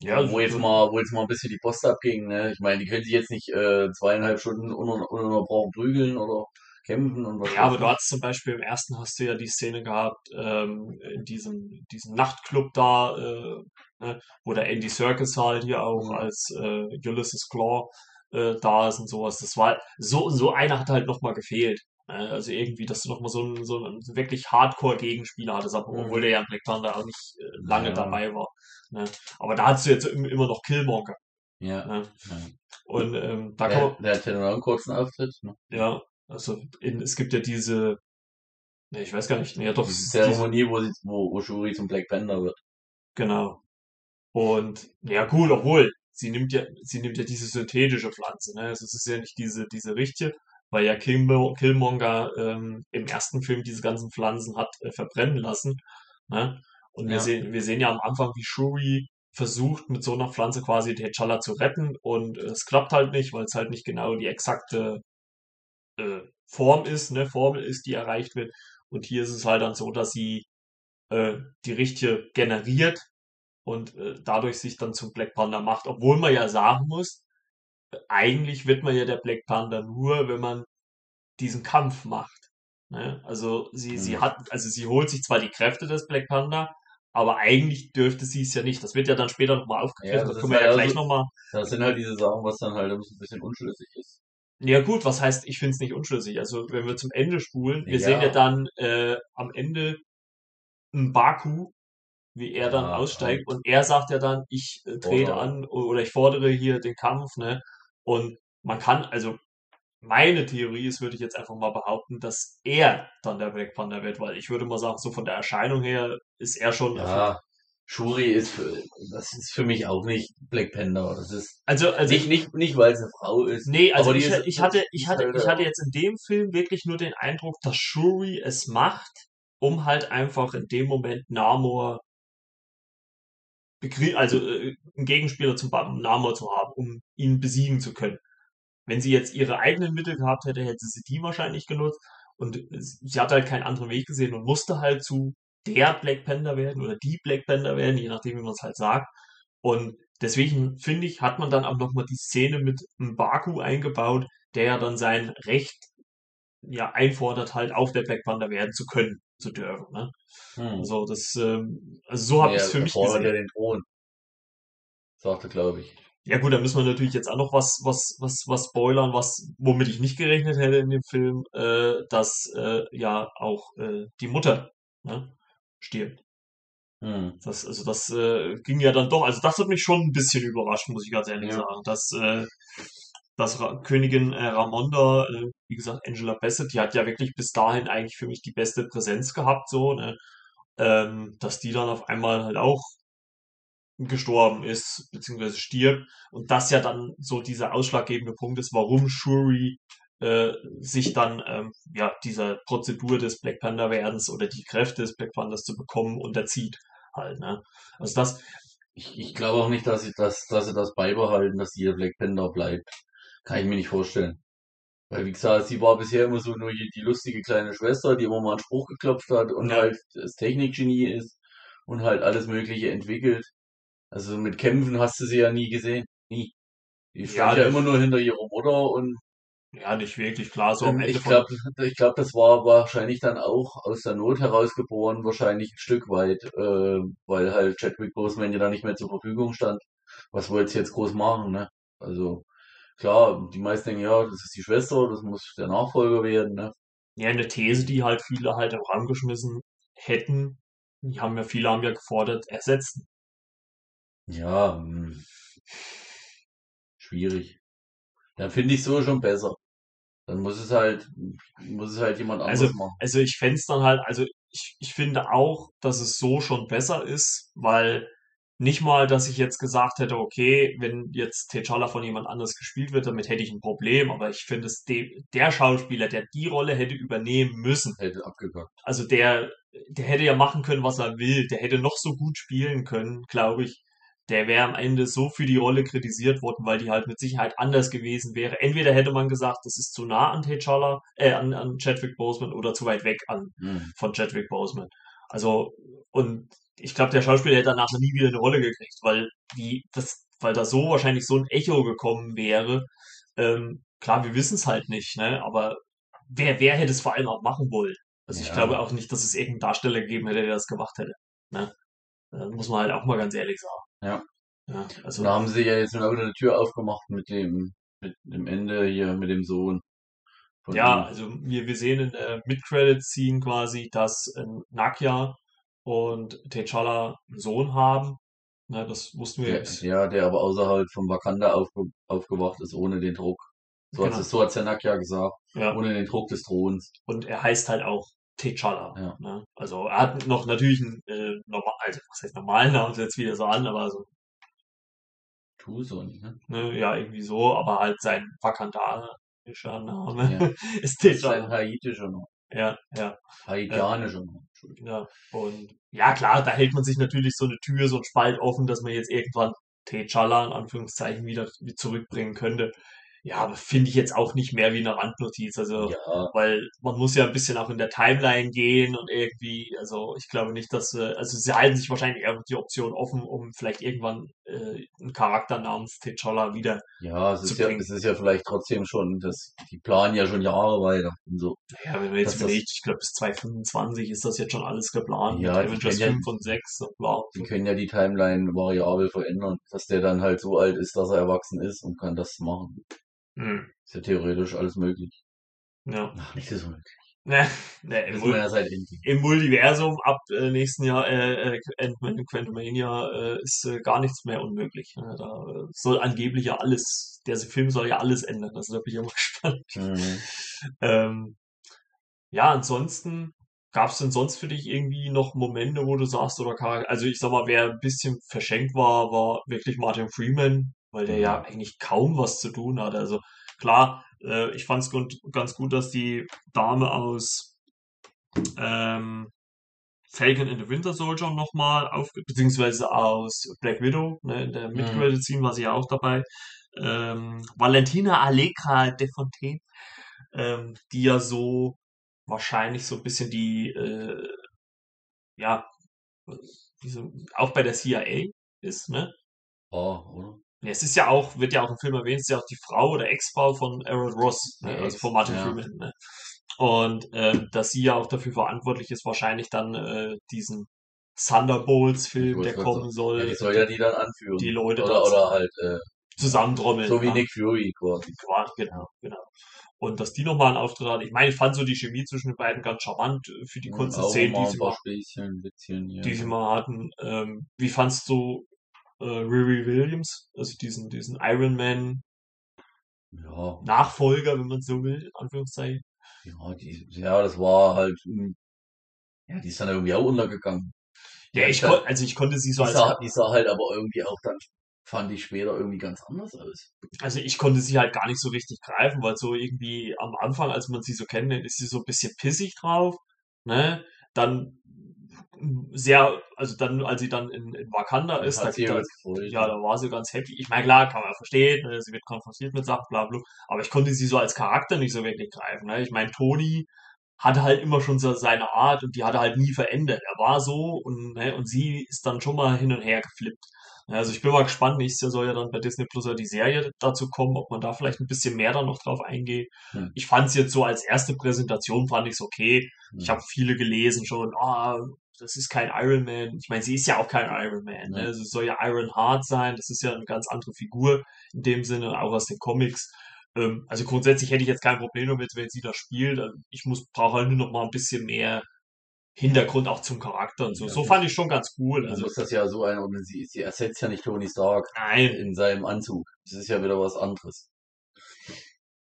ja, wo jetzt mal, wo jetzt mal ein bisschen die Post abging, ne? Ich meine, die können sich jetzt nicht äh, zweieinhalb Stunden ununter- ununterbrochen prügeln oder kämpfen und was Ja, aber du hast zum Beispiel im ersten hast du ja die Szene gehabt, ähm, in diesem, diesem Nachtclub da, äh, ne, wo der Andy Serkis halt hier auch Mhm. als äh, Ulysses Claw äh, da ist und sowas. Das war so, so einer hat halt nochmal gefehlt. Ne? Also irgendwie, dass du nochmal so einen, so einen wirklich Hardcore-Gegenspieler hattest, aber obwohl Mhm. der ja in Black Panther auch nicht äh, lange Ja. dabei war. Ne? Aber da hast du jetzt im- immer noch Killmonger. Ja. Ne? ja. Und ähm, da kann Der, man, der hat ja noch einen kurzen Auftritt. Ne? ja, also in, es gibt ja diese, ne, ich weiß gar nicht, ne, ja doch, Diese Zeremonie, wo, sie, wo, wo Shuri zum Black Panther wird. genau. Und ja gut, obwohl, sie nimmt ja, sie nimmt ja diese synthetische Pflanze, ne? Also es ist ja nicht diese, diese richtige, weil ja Killmo Killmonger ähm, im ersten Film diese ganzen Pflanzen hat äh, verbrennen lassen. Ne? Und wir Ja. sehen, wir sehen ja am Anfang, wie Shuri versucht, mit so einer Pflanze quasi T'Challa zu retten und es klappt halt nicht, weil es halt nicht genau die exakte äh, Form ist, ne, Formel ist, die erreicht wird. Und hier ist es halt dann so, dass sie äh, die richtige generiert und äh, dadurch sich dann zum Black Panther macht. Obwohl man ja sagen muss, eigentlich wird man ja der Black Panther nur, wenn man diesen Kampf macht. Ne? Also sie, sie Mhm. hat, also sie holt sich zwar die Kräfte des Black Panther, aber eigentlich dürfte sie es ja nicht. Das wird ja dann später nochmal aufgegriffen. Ja, das das können wir ja halt gleich also- nochmal. Das sind halt diese Sachen, was dann halt immer so ein bisschen unschlüssig ist. Ja gut, was heißt, ich finde es nicht unschlüssig. Also wenn wir zum Ende spulen, wir Ja. sehen ja dann äh, am Ende ein Baku, wie er dann Ja, aussteigt und er sagt ja dann, ich äh, trete an oder ich fordere hier den Kampf, ne? Und man kann, also meine Theorie ist, würde ich jetzt einfach mal behaupten, dass er dann der Black Panther wird, weil ich würde mal sagen, so von der Erscheinung her ist er schon. Ja, Shuri ist für, das ist für mich auch nicht Black Panther. Das ist Also, also nicht, nicht, nicht weil es eine Frau ist. Nee, also ich, ist- ich hatte, ich hatte, ich hatte jetzt in dem Film wirklich nur den Eindruck, dass Shuri es macht, um halt einfach in dem Moment Namor also äh, einen Gegenspieler zum Namor zu haben, um ihn besiegen zu können. Wenn sie jetzt ihre eigenen Mittel gehabt hätte, hätte sie die wahrscheinlich genutzt und sie hat halt keinen anderen Weg gesehen und musste halt zu der Black Panther werden oder die Black Panther werden, je nachdem, wie man es halt sagt. Und deswegen finde ich, hat man dann auch nochmal die Szene mit Mbaku eingebaut, der ja dann sein Recht ja einfordert, halt auch der Black Panther werden zu können, zu dürfen. Ne? Hm. Also das, ähm, also so habe Ja, ich es für mich gesehen. ja den Thron. Sagte, glaube ich. Ja gut, da müssen wir natürlich jetzt auch noch was, was, was, was spoilern, was, womit ich nicht gerechnet hätte in dem Film, äh, dass äh, ja auch äh, die Mutter ne, stirbt. Hm. Das, also das äh, ging ja dann doch, also das hat mich schon ein bisschen überrascht, muss ich ganz ehrlich Ja. sagen. Dass, äh, dass Ra Königin äh, Ramonda, äh, wie gesagt, Angela Bassett, die hat ja wirklich bis dahin eigentlich für mich die beste Präsenz gehabt, so, ne? Ähm, dass die dann auf einmal halt auch gestorben ist, beziehungsweise stirbt. Und das ja dann so dieser ausschlaggebende Punkt ist, warum Shuri äh, sich dann ähm, ja dieser Prozedur des Black Panther werdens oder die Kräfte des Black Panthers zu bekommen unterzieht halt ne also das Ich, ich glaube auch nicht, dass sie das, dass sie das beibehalten, dass sie der Black Panther bleibt. Kann ich mir nicht vorstellen. Weil, wie gesagt, sie war bisher immer so nur die, die lustige kleine Schwester, die immer mal einen Spruch geklopft hat und Ja. halt das Technikgenie ist und halt alles Mögliche entwickelt. Also mit Kämpfen hast du sie ja nie gesehen. Nie. Die stand ja, das- immer nur hinter ihrer Mutter und ja nicht wirklich klar so am ähm, Ende ich glaube, ich glaube, das war wahrscheinlich dann auch aus der Not herausgeboren, wahrscheinlich ein Stück weit, äh, weil halt Chadwick Boseman ja da nicht mehr zur Verfügung stand. Was wollt's jetzt groß machen, ne? Also klar, die meisten denken, ja, das ist die Schwester, das muss der Nachfolger werden, ne? ja eine These die halt viele halt im Raum geschmissen hätten die haben ja viele haben ja gefordert ersetzen Ja, hm, schwierig. Dann finde ich so schon besser. Dann muss es halt, muss es halt jemand Also- anderes machen. Also ich fänd's dann halt, also ich, ich finde auch, dass es so schon besser ist, weil nicht mal, dass ich jetzt gesagt hätte, okay, wenn jetzt T'Challa von jemand anders gespielt wird, damit hätte ich ein Problem, aber ich finde es de, der Schauspieler, der die Rolle hätte übernehmen müssen, Hätte abgekackt. also der, der hätte ja machen können, was er will, der hätte noch so gut spielen können, glaube ich. Der wäre am Ende so für die Rolle kritisiert worden, weil die halt mit Sicherheit anders gewesen wäre. Entweder hätte man gesagt, das ist zu nah an T'Challa, äh, an, an Chadwick Boseman oder zu weit weg an Hm. von Chadwick Boseman. Also, und ich glaube, der Schauspieler hätte danach nie wieder eine Rolle gekriegt, weil die, das, weil da so wahrscheinlich so ein Echo gekommen wäre. Ähm, klar, wir wissen es halt nicht, ne? Aber wer, wer hätte es vor allem auch machen wollen? Also ich Ja. glaube auch nicht, dass es irgendeinen Darsteller gegeben hätte, der das gemacht hätte. Ne? Äh, muss man halt auch mal ganz ehrlich sagen. Ja. Ja, also, Da haben sie ja jetzt wieder eine Tür aufgemacht mit dem, mit dem Ende hier, mit dem Sohn. ja, ihm. also wir, wir sehen in der Mid-Credit-Scene quasi, dass äh, Nakia und T'Challa einen Sohn haben. Ne, das wussten wir Der, jetzt. ja, der aber außerhalb von Wakanda aufge, aufgewacht ist, ohne den Druck. So Genau. hat es so hat's der Nakia gesagt. Ja. Ohne den Druck des Throns. Und er heißt halt auch T'Challa. Ja. Ne? Also er hat noch natürlich einen äh, normal, also was heißt normalen Namen, jetzt wieder so an, aber so, Tucson, ne? ne, ja, irgendwie so, aber halt sein vakandanischer Name Ja. ist T'Challa. haitischer Name. Ja, ja, Haitianischer Name. Entschuldigung. ja. Und ja, klar, da hält man sich natürlich so eine Tür, so ein Spalt offen, dass man jetzt irgendwann T'Challa in Anführungszeichen wieder zurückbringen könnte. Ja, finde ich jetzt auch nicht mehr wie eine Randnotiz. Also, Ja, weil man muss ja ein bisschen auch in der Timeline gehen und irgendwie, also ich glaube nicht, dass, äh, also sie halten sich wahrscheinlich eher die Option offen, um vielleicht irgendwann äh, einen Charakter namens T'Challa wieder. ja, es Zu ist ja, bringen. es ist ja vielleicht trotzdem schon, das, die planen ja schon Jahre weiter. Und so. Ja, wenn man jetzt Dass überlegt, ich glaube bis 2025 ist das jetzt schon alles geplant Ja, mit Avengers können ja- 5 und 6 und bla. Die können ja die Timeline variabel verändern, dass der dann halt so alt ist, dass er erwachsen ist und kann das machen. Hm, Ist ja theoretisch alles möglich. ja. Ach, nicht so möglich. Ne, ne, im, Mul ja im Multiversum ab äh, nächsten Jahr, äh, äh, Ant-Man und Quantumania, äh, ist äh, gar nichts mehr unmöglich. Ne? Da äh, soll angeblich ja alles, der Film soll ja alles ändern. Also da bin ich auch mal gespannt. Mhm. Ähm, ja, ansonsten gab es denn sonst für dich irgendwie noch Momente, wo du sagst, oder Charakter, also ich sag mal, wer ein bisschen verschenkt war, war wirklich Martin Freeman, weil der ja Mhm. eigentlich kaum was zu tun hat. Also klar, äh, ich fand es ganz gut, dass die Dame aus ähm, Falcon and the Winter Soldier nochmal auf, beziehungsweise aus Black Widow, ne, in der Mhm. Mid-Credit-Scene war sie ja auch dabei. Ähm, Valentina Allegra de Fontaine, ähm, die ja so wahrscheinlich so ein bisschen die, äh, ja, diese, auch bei der CIA ist, ne? Ah, oder? Es ist ja auch, wird ja auch im Film erwähnt, es ist ja auch die Frau oder Ex-Frau von Aaron Ross, ne? Also von Martin ja. Freeman, ne? Und ähm, dass sie ja auch dafür verantwortlich ist, wahrscheinlich dann äh, diesen Thunderbolts-Film, der kommen soll, Ja, die soll ja die dann anführen. die Leute oder, oder halt, äh, zusammentrommeln. so wie ja. Nick Fury quasi. Genau, genau. Und dass die nochmal einen Auftritt hat. Ich meine, ich fand so die Chemie zwischen den beiden ganz charmant äh, für die kurzen Auch Szenen, die sie, mal, die sie mal hatten. Ähm, wie fandst du äh, Riri Williams, also diesen, diesen Iron Man Ja, Nachfolger, wenn man so will, in Anführungszeichen? ja, die, ja, das war halt, ja, die ist dann irgendwie auch untergegangen. Ja, ich kon also ich konnte sie so Die als, sah, die sah halt aber irgendwie auch dann, fand ich später irgendwie ganz anders aus. also ich konnte sie halt gar nicht so richtig greifen, weil so irgendwie am Anfang, als man sie so kennt, ist sie so ein bisschen pissig drauf, ne? Dann sehr, also dann, als sie dann in, in Wakanda ist, da gefreut. Ja, da war sie ganz happy. Ich meine, klar, kann man verstehen, ne, sie wird konfrontiert mit Sachen, bla bla. Aber ich konnte sie so als Charakter nicht so wirklich greifen. Ne? Ich meine, Tony hatte halt immer schon so seine Art und die hat er halt nie verändert. Er war so und, ne, und sie ist dann schon mal hin und her geflippt. Ja, Also ich bin mal gespannt, nächstes Jahr soll ja dann bei Disney Plus ja die Serie dazu kommen, ob man da vielleicht ein bisschen mehr dann noch drauf eingeht. Hm. Ich fand es jetzt so als erste Präsentation, fand ich es okay. Ich Hm. habe viele gelesen schon, ah, das ist kein Iron Man. Ich meine, sie ist ja auch kein Iron Man. Ne? Also es soll ja Iron Heart sein. Das ist ja eine ganz andere Figur in dem Sinne, auch aus den Comics. Ähm, also grundsätzlich hätte ich jetzt kein Problem damit, wenn sie das spielt. Also Ich muss brauche halt nur noch mal ein bisschen mehr Hintergrund auch zum Charakter und so. Ja, So fand ich schon ganz cool. Also muss das ja so einordnen, sie, sie ersetzt ja nicht Tony Stark nein, in seinem Anzug. Das ist ja wieder was anderes.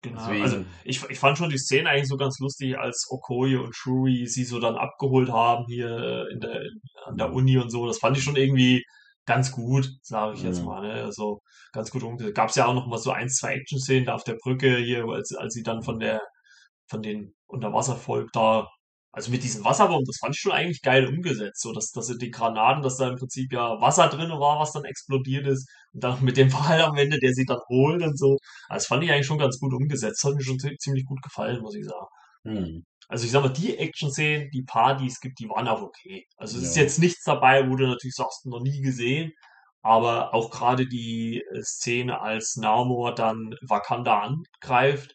Genau. Deswegen, Also ich, ich fand schon die Szene eigentlich so ganz lustig, als Okoye und Shuri sie so dann abgeholt haben hier in der, an der Uni und so. Das fand ich schon irgendwie ganz gut, sage ich jetzt mal. Ne? Also ganz gut umgesetzt. Gab es ja auch noch mal so ein, zwei Action-Szenen da auf der Brücke hier, als, als sie dann von der von den Unterwasservolk da, also mit diesem Wasserbomben, das fand ich schon eigentlich geil umgesetzt. So, dass, dass die Granaten, dass da im Prinzip ja Wasser drin war, was dann explodiert ist. Und dann mit dem Wal am Ende, der sie dann holt und so. Also das fand ich eigentlich schon ganz gut umgesetzt. Das hat mir schon zi- ziemlich gut gefallen, muss ich sagen. hm, Also ich sag mal, die Action-Szenen, die paar, die es gibt, die waren auch okay. Also es ist Ja. jetzt nichts dabei, wo du natürlich sagst, noch nie gesehen. Aber auch gerade die äh, Szene, als Namor dann Wakanda angreift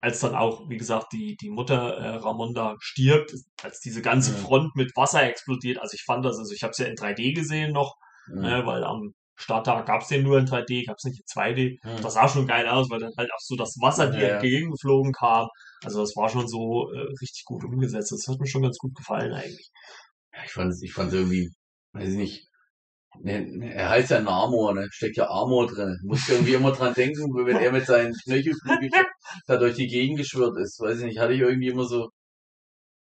als dann auch, wie gesagt, die, die Mutter äh, Ramonda stirbt, als diese ganze Mhm. Front mit Wasser explodiert. Also ich fand das, also ich habe es ja in 3D gesehen noch, Mhm. ne, weil am Starttag gab es den nur in 3D, gab es nicht in 2D. Mhm. Das sah schon geil aus, weil dann halt auch so das Wasser dir Ja, ja. entgegengeflogen kam. Also das war schon so äh, richtig gut umgesetzt. Das hat mir schon ganz gut gefallen eigentlich. Ja, ich fand ich fand irgendwie, weiß ich nicht, ne, ne, er heißt ja Namor, ne? Steckt ja Amor drin. Muss irgendwie immer dran denken, wenn er mit seinen Knöchelflügeln da durch die Gegend geschwirrt ist. Weiß ich nicht, hatte ich irgendwie immer so.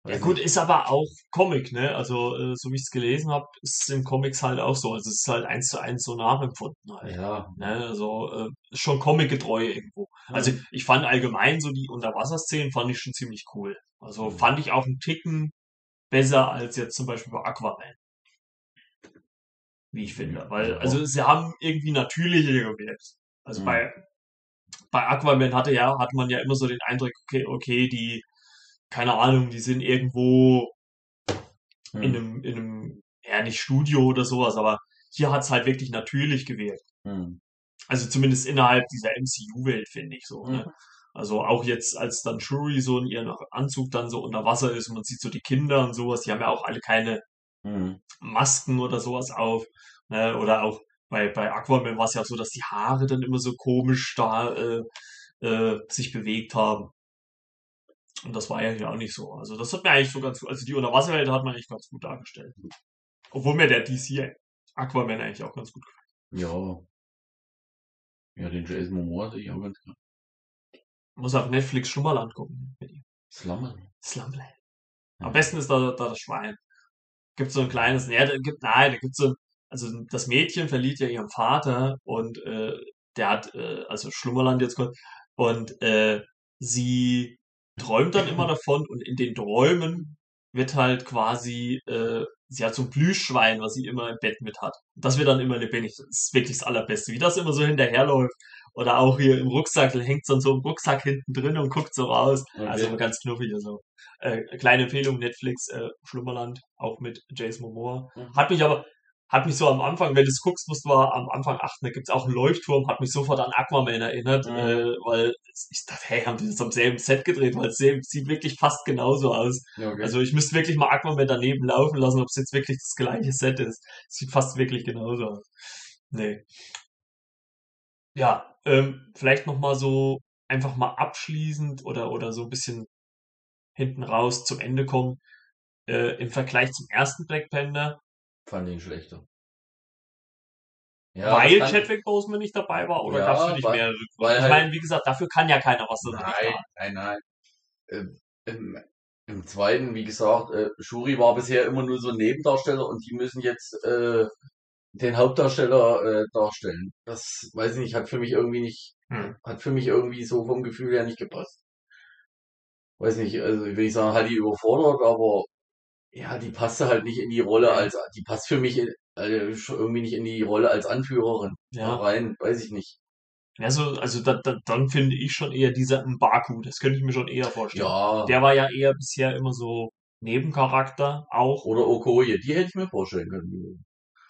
Ja gut, nicht. ist aber auch Comic, ne? Also äh, so wie ich es gelesen habe, ist es in Comics halt auch so. Also es ist halt eins zu eins so nachempfunden halt. Ja. Ne? Also äh, schon comicgetreu irgendwo. Also ich fand allgemein so die Unterwasserszenen fand ich schon ziemlich cool. Also Mhm. fand ich auch einen Ticken besser als jetzt zum Beispiel bei Aquaman. Wie ich finde. Weil, also sie haben irgendwie natürlicher gewirkt. Also Mhm. bei, bei Aquaman hatte ja, hat man ja immer so den Eindruck, okay, okay, die, keine Ahnung, die sind irgendwo in Hm. einem, in einem, ja nicht Studio oder sowas, aber hier hat's halt wirklich natürlich gewirkt. Hm. Also zumindest innerhalb dieser MCU-Welt, finde ich so. Ne? Mhm. Also auch jetzt, als dann Shuri so in ihrem Anzug dann so unter Wasser ist und man sieht so die Kinder und sowas, die haben ja auch alle keine Hm. Masken oder sowas auf. Ne? Oder auch bei, bei Aquaman war es ja so, dass die Haare dann immer so komisch da äh, äh, sich bewegt haben. Und das war ja hier auch nicht so. Also das hat mir eigentlich so ganz gut, also die Unterwasserwelt hat man eigentlich ganz gut dargestellt. Obwohl mir der DC Aquaman eigentlich auch ganz gut gefällt. Ja. Ja, den Jason Momoa hatte ich auch ganz klar. Muss auf Netflix Schlummerland gucken. Slummer. Slumland. Ja. Am besten ist da, da das Schwein. Gibt so ein kleines, ja, da gibt, nein, da gibt so, also das Mädchen verliert ja ihren Vater und äh, der hat, äh, also Schlummerland jetzt kurz, und äh, sie träumt dann immer davon und in den Träumen wird halt quasi, äh, sie hat so ein Plüschschwein, was sie immer im Bett mit hat. Das wird dann immer lebendig. Das ist wirklich das Allerbeste. Wie das immer so hinterherläuft. Oder auch hier im Rucksack, hängt dann so im Rucksack hinten drin und guckt so raus. Okay. Also ganz knuffig und so. Äh, kleine Empfehlung, Netflix, äh, Schlummerland, auch mit Jason Momoa. Mhm. Hat mich aber, hat mich so am Anfang, wenn du es guckst, musst du mal am Anfang achten, da gibt's auch einen Leuchtturm, hat mich sofort an Aquaman erinnert, Mhm. äh, weil ich dachte, hey, haben die das am selben Set gedreht, weil es sieht sieht wirklich fast genauso aus. Ja, okay. Also ich müsste wirklich mal Aquaman daneben laufen lassen, ob es jetzt wirklich das gleiche Set ist. Sieht fast wirklich genauso aus. Nee. Ja, ähm, vielleicht noch mal so einfach mal abschließend oder oder so ein bisschen hinten raus zum Ende kommen. Äh, Im Vergleich zum ersten Black Panther, Fand ihn schlechter. Ja, weil Chadwick Boseman nicht dabei war oder Ja, gab es für dich weil- mehrere Gründe? Ich halt- meine, wie gesagt, dafür kann ja keiner was so Nein, nein, nein. Ähm, Im, Im zweiten, wie gesagt, äh, Shuri war bisher immer nur so ein Nebendarsteller und die müssen jetzt äh, den Hauptdarsteller äh, darstellen. Das weiß ich nicht, hat für mich irgendwie nicht, Hm. hat für mich irgendwie so vom Gefühl her nicht gepasst. Weiß nicht, also ich will nicht sagen, hat die überfordert, aber ja, die passte halt nicht in die Rolle als, die passt für mich in, äh, schon irgendwie nicht in die Rolle als Anführerin Ja. rein, weiß ich nicht. Also, also da, da, dann finde ich schon eher dieser Mbaku, das könnte ich mir schon eher vorstellen. Ja, Der war ja eher bisher immer so Nebencharakter auch. Oder Okoye, die hätte ich mir vorstellen können.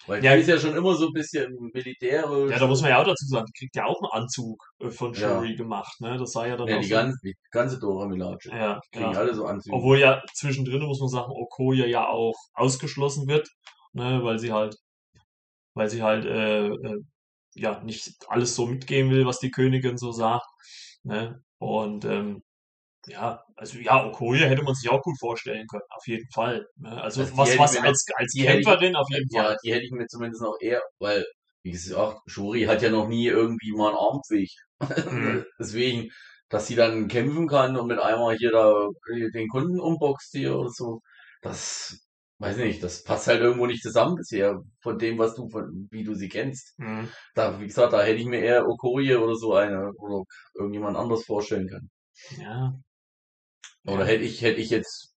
Weil Ja. die ist ja schon immer so ein bisschen militärisch. Ja, da muss man ja auch dazu sagen, die kriegt ja auch einen Anzug äh, von Ja. Shuri gemacht, ne? Das war ja dann ja, die so. ganze, die ganze Dora Milaje. Ja, Kriegen ja. alle so Anzüge. Obwohl ja zwischendrin muss man sagen, Okoye ja auch ausgeschlossen wird, ne, weil sie halt, weil sie halt äh, äh, ja nicht alles so mitgehen will, was die Königin so sagt, ne? Und ähm, ja, also ja, Okoye hätte man sich auch gut vorstellen können, auf jeden Fall. Ne? Also Also was was ich als als ich- Kämpferin auf jeden ja, Fall. die hätte ich mir zumindest noch eher, weil, wie gesagt, Shuri hat ja noch nie irgendwie mal einen Armzweg. Mhm. Deswegen, dass sie dann kämpfen kann und mit einmal hier da äh, den Kunden umboxt hier oder so, das, weiß nicht, das passt halt irgendwo nicht zusammen bisher von dem, was du, von, wie du sie kennst. Mhm. Da, wie gesagt, da hätte ich mir eher Okoye oder so eine oder irgendjemand anderes vorstellen können. Ja. Oder hätte ich, hätte ich jetzt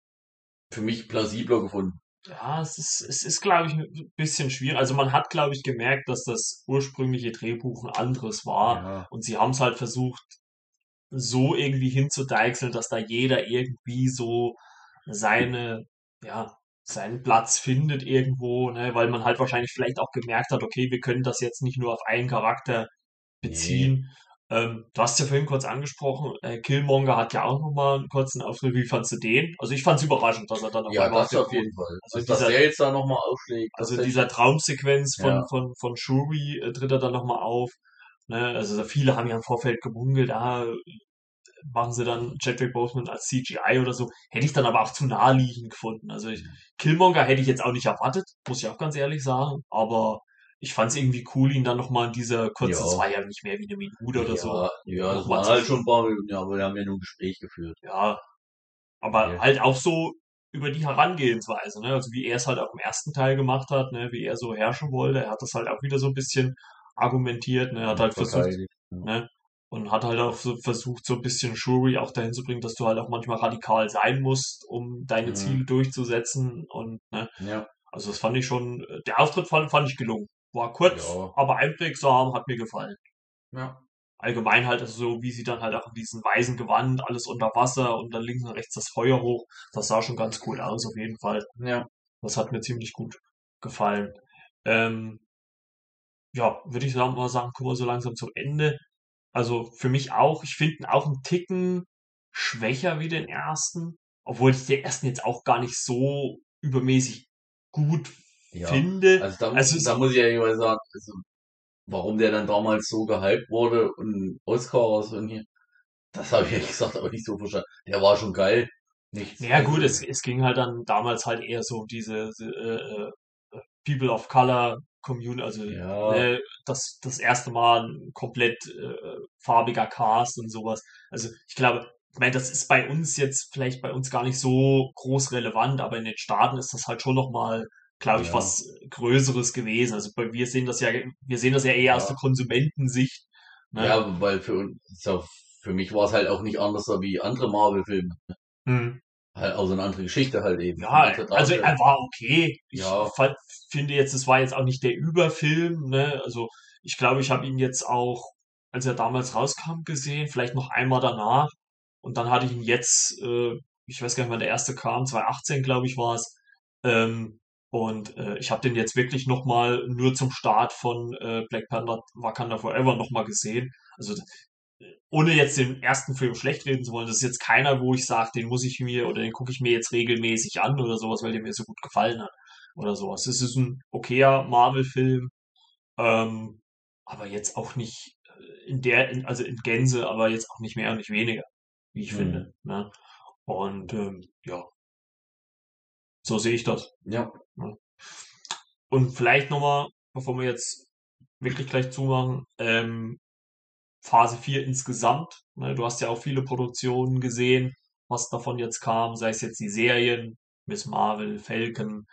für mich plausibler gefunden. Ja, es ist, es ist, glaube ich, ein bisschen schwierig. Also man hat, glaube ich, gemerkt, dass das ursprüngliche Drehbuch ein anderes war. Ja. Und sie haben es halt versucht, so irgendwie hinzudeichseln, dass da jeder irgendwie so seine, ja, seinen Platz findet irgendwo, ne, weil man halt wahrscheinlich vielleicht auch gemerkt hat, okay, wir können das jetzt nicht nur auf einen Charakter beziehen. Ähm, du hast ja vorhin kurz angesprochen, äh, Killmonger hat ja auch nochmal einen kurzen Auftritt. Wie fandst du den? Also ich fand es überraschend, dass er dann auf ja, das auf jeden Fall. Also, dass dieser, der jetzt da nochmal aufschlägt. Also dieser Traumsequenz von, ja. von, von Shuri äh, tritt er dann nochmal auf. Ne? Also viele haben ja im Vorfeld gemungelt, ah, machen sie dann Chadwick Boseman als CGI oder so. Hätte ich dann aber auch zu naheliegend gefunden. Also ich, Killmonger hätte ich jetzt auch nicht erwartet, muss ich auch ganz ehrlich sagen. Aber ich fand es irgendwie cool, ihn dann nochmal in dieser kurzen, ja. zwei ja nicht mehr wie eine Minute oder ja, so. Ja, das waren halt schon ein paar Minuten, ja, aber wir haben ja nur ein Gespräch geführt. Ja, aber ja. halt auch so über die Herangehensweise, ne? Also wie er es halt auch im ersten Teil gemacht hat, ne? Wie er so herrschen wollte. Er hat das halt auch wieder so ein bisschen argumentiert, ne? Er hat halt versucht, ne? Und hat halt auch so versucht, so ein bisschen Shuri auch dahin zu bringen, dass du halt auch manchmal radikal sein musst, um deine mhm. Ziele durchzusetzen. Und, ne? Ja. Also das fand ich schon, der Auftritt fand, fand ich gelungen. War kurz, ja. aber einprägsam, hat mir gefallen. Ja. Allgemein halt, also so wie sie dann halt auch in diesem weißen Gewand, alles unter Wasser und dann links und rechts das Feuer hoch, das sah schon ganz cool aus, auf jeden Fall. Ja. Das hat mir ziemlich gut gefallen. Ähm, ja, würde ich mal sagen, kommen wir so langsam zum Ende. Also für mich auch, ich finde ihn auch einen Ticken schwächer wie den ersten, obwohl ich den ersten jetzt auch gar nicht so übermäßig gut ja, finde. Also da, also da muss ich ja immer sagen, also, warum der dann damals so gehypt wurde und Oscar so hier, das habe ich ehrlich gesagt aber nicht so verstanden. Der war schon geil. Nichts. Ja gut, es, es ging halt dann damals halt eher so um diese äh, äh, People of Color Community, also ja. äh, das, das erste Mal ein komplett äh, farbiger Cast und sowas. Also ich glaube, ich meine, das ist bei uns jetzt vielleicht bei uns gar nicht so groß relevant, aber in den Staaten ist das halt schon nochmal glaube ich, ja. was Größeres gewesen. Also wir sehen das ja, wir sehen das ja eher ja. aus der Konsumentensicht. Ne? Ja, weil für uns, für mich war es halt auch nicht anders wie andere Marvel-Filme. Hm. Halt, also eine andere Geschichte halt eben. Ja, also er war okay. Ich ja. fand, finde jetzt, es war jetzt auch nicht der Überfilm, ne? Also ich glaube, ich habe ihn jetzt auch, als er damals rauskam, gesehen, vielleicht noch einmal danach. Und dann hatte ich ihn jetzt, äh, ich weiß gar nicht, wann der erste kam, 2018, glaube ich, war es. Ähm, und äh, ich habe den jetzt wirklich nochmal nur zum Start von äh, Black Panther Wakanda Forever nochmal gesehen. Also ohne jetzt den ersten Film schlecht reden zu wollen, das ist jetzt keiner, wo ich sage, den muss ich mir oder den gucke ich mir jetzt regelmäßig an oder sowas, weil der mir so gut gefallen hat oder sowas. Es ist ein okayer Marvel-Film, ähm, aber jetzt auch nicht äh, in der, in, also in Gänze, aber jetzt auch nicht mehr und nicht weniger, wie ich mhm. finde. Ne? Und ähm, ja, so sehe ich das. Ja. Und vielleicht nochmal, bevor wir jetzt wirklich gleich zumachen, ähm, Phase 4 insgesamt. Ne, du hast ja auch viele Produktionen gesehen, was davon jetzt kam, sei es jetzt die Serien, Miss Marvel, Falcon,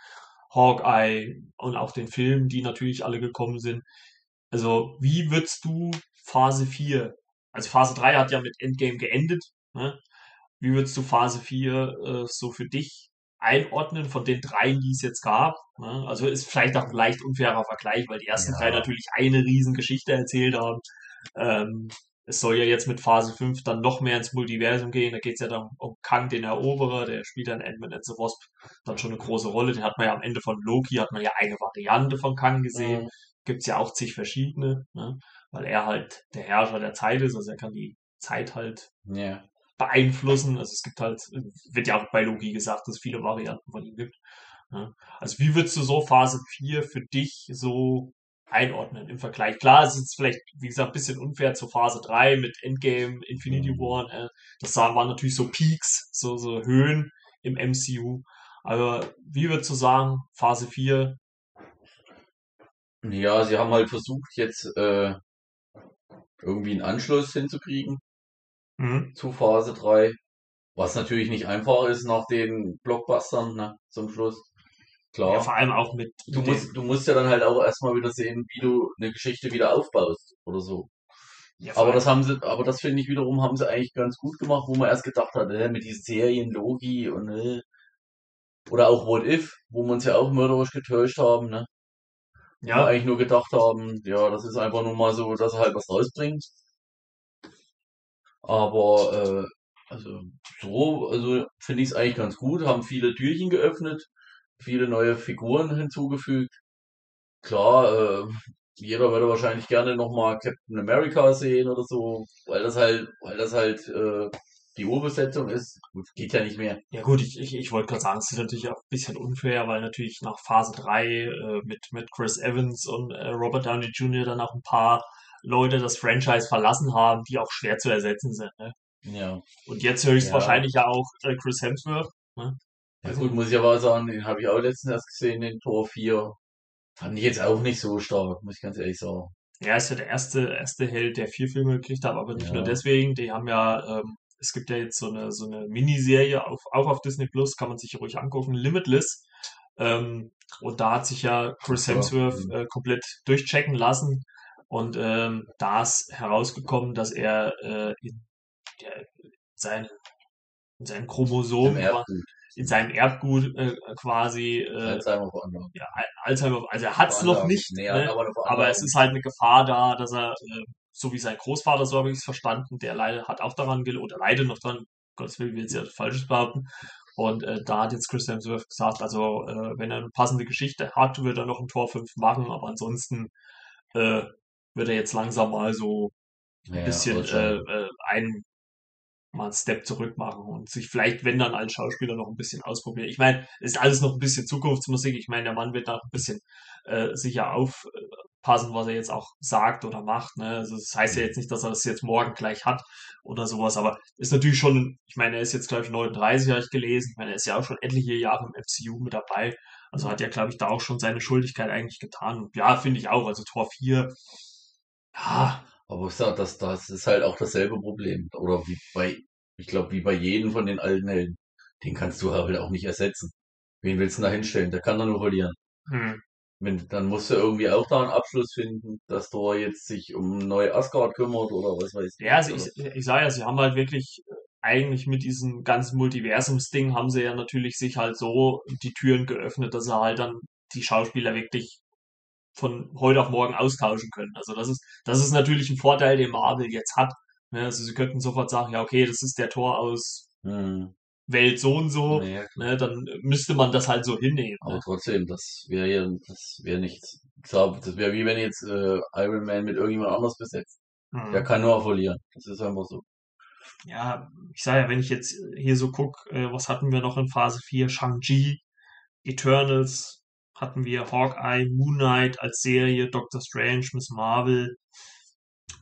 Hawkeye und auch den Filmen, die natürlich alle gekommen sind. Also, wie würdest du Phase 4, also Phase 3 hat ja mit Endgame geendet, ne? Wie würdest du Phase 4 äh, so für dich einordnen von den dreien, die es jetzt gab. Ne? Also ist vielleicht auch ein leicht unfairer Vergleich, weil die ersten ja. drei natürlich eine Riesengeschichte erzählt haben. Ähm, es soll ja jetzt mit Phase 5 dann noch mehr ins Multiversum gehen. Da geht es ja dann um Kang, den Eroberer, der spielt dann Ant-Man and the Wasp dann schon eine große Rolle. Den hat man ja am Ende von Loki, hat man ja eine Variante von Kang gesehen. Mhm. Gibt es ja auch zig verschiedene, ne? weil er halt der Herrscher der Zeit ist, also er kann die Zeit halt ja beeinflussen. Also es gibt halt, wird ja auch bei Logi gesagt, dass es viele Varianten von ihm gibt. Also wie würdest du so Phase 4 für dich so einordnen im Vergleich? Klar, es ist vielleicht, wie gesagt, ein bisschen unfair zur Phase 3 mit Endgame, Infinity mhm. War. Äh, das waren natürlich so Peaks, so, so Höhen im MCU. Aber wie würdest du sagen, Phase 4? Ja, sie haben halt versucht, jetzt äh, irgendwie einen Anschluss hinzukriegen mhm. zu Phase 3. Was natürlich nicht einfach ist nach den Blockbustern ne, zum Schluss. Klar. Ja, vor allem auch mit. Du musst, du musst ja dann halt auch erstmal wieder sehen, wie du eine Geschichte wieder aufbaust oder so. Ja, aber das haben sie, aber das finde ich wiederum, haben sie eigentlich ganz gut gemacht, wo man erst gedacht hat, äh, mit diesen Serien, Logi und äh, oder auch What If, wo wir uns ja auch mörderisch getäuscht haben, ne? Ja. Eigentlich nur gedacht haben, ja, das ist einfach nur mal so, dass er halt was rausbringt. Aber äh, also so, also finde ich es eigentlich ganz gut. Haben viele Türchen geöffnet, viele neue Figuren hinzugefügt. Klar, äh, jeder würde wahrscheinlich gerne nochmal Captain America sehen oder so, weil das halt, weil das halt äh, die Urbesetzung ist. Gut, geht ja nicht mehr. Ja gut, ich, ich, ich wollte gerade sagen, es ist natürlich auch ein bisschen unfair, weil natürlich nach Phase 3 äh, mit, mit Chris Evans und äh, Robert Downey Jr. dann auch ein paar Leute das Franchise verlassen haben, die auch schwer zu ersetzen sind. Ne? Ja. Und jetzt höchstwahrscheinlich ja, ja auch äh, Chris Hemsworth. Ne? Ja gut, muss ich aber sagen, den habe ich auch letztens erst gesehen, den Tor 4. Fand ich jetzt auch nicht so stark, muss ich ganz ehrlich sagen. Ja, ist ja der erste, erste Held, der vier Filme gekriegt hat, aber nicht ja. nur deswegen. Die haben ja, ähm, es gibt ja jetzt so eine, so eine Miniserie, auf, auch auf Disney Plus, kann man sich ruhig angucken, Limitless. Ähm, und da hat sich ja Chris Hemsworth äh, komplett durchchecken lassen. Und ähm, da ist herausgekommen, dass er äh, in, der, sein, in seinen Chromosomen in seinem Erbgut äh, quasi äh, Alzheimer Ja, Alzheimer, also er hat es noch nicht, nee, ne? aber, aber, es ist halt eine Gefahr da, dass er, äh, so wie sein Großvater, so habe ich es verstanden, der leider hat auch daran gelebt, oder leidet noch dran, Gottes Willen will jetzt ja Falsches behaupten. Und äh, da hat jetzt Chris Hemsworth gesagt, also äh, wenn er eine passende Geschichte hat, wird er noch ein Tor 5 machen, aber ansonsten äh, wird er jetzt langsam mal so ein ja, bisschen äh, äh, ein mal einen Step zurück machen und sich vielleicht, wenn dann als Schauspieler noch ein bisschen ausprobieren. Ich meine, ist alles noch ein bisschen Zukunftsmusik. Ich meine, der Mann wird da ein bisschen äh, sicher aufpassen, was er jetzt auch sagt oder macht. Ne? Also das heißt ja jetzt nicht, dass er das jetzt morgen gleich hat oder sowas, aber ist natürlich schon, ich meine, er ist jetzt, glaube ich, 39, habe ich gelesen. Ich meine, er ist ja auch schon etliche Jahre im MCU mit dabei. Also hat er, glaube ich, da auch schon seine Schuldigkeit eigentlich getan. Und ja, finde ich auch. Also Tor 4, ja, aber ich sag, das, das ist halt auch dasselbe Problem. Oder wie bei, ich glaube, wie bei jedem von den alten Helden. Den kannst du halt auch nicht ersetzen. Wen willst du da hinstellen? Der kann da nur verlieren. Hm. Wenn, dann musst du irgendwie auch da einen Abschluss finden, dass Thor jetzt sich um neue Asgard kümmert oder was weiß ich. Ja, also ich, ich sage ja, sie haben halt wirklich äh, eigentlich mit diesem ganzen Multiversums-Ding haben sie ja natürlich sich halt so die Türen geöffnet, dass sie halt dann die Schauspieler wirklich von heute auf morgen austauschen können. Also das ist, das ist natürlich ein Vorteil, den Marvel jetzt hat. Ne? Also sie könnten sofort sagen, ja, okay, das ist der Tor aus hm. Welt so und so, ja, ne? dann müsste man das halt so hinnehmen. Aber ne? trotzdem, das wäre ja, das wäre nichts. Ich glaube, das wäre wie wenn jetzt äh, Iron Man mit irgendjemand anders besetzt. Hm. Der kann nur verlieren. Das ist einfach so. Ja, ich sage ja, wenn ich jetzt hier so gucke, äh, was hatten wir noch in Phase 4? Shang-Chi, Eternals, hatten wir Hawkeye, Moon Knight als Serie, Doctor Strange, Miss Marvel,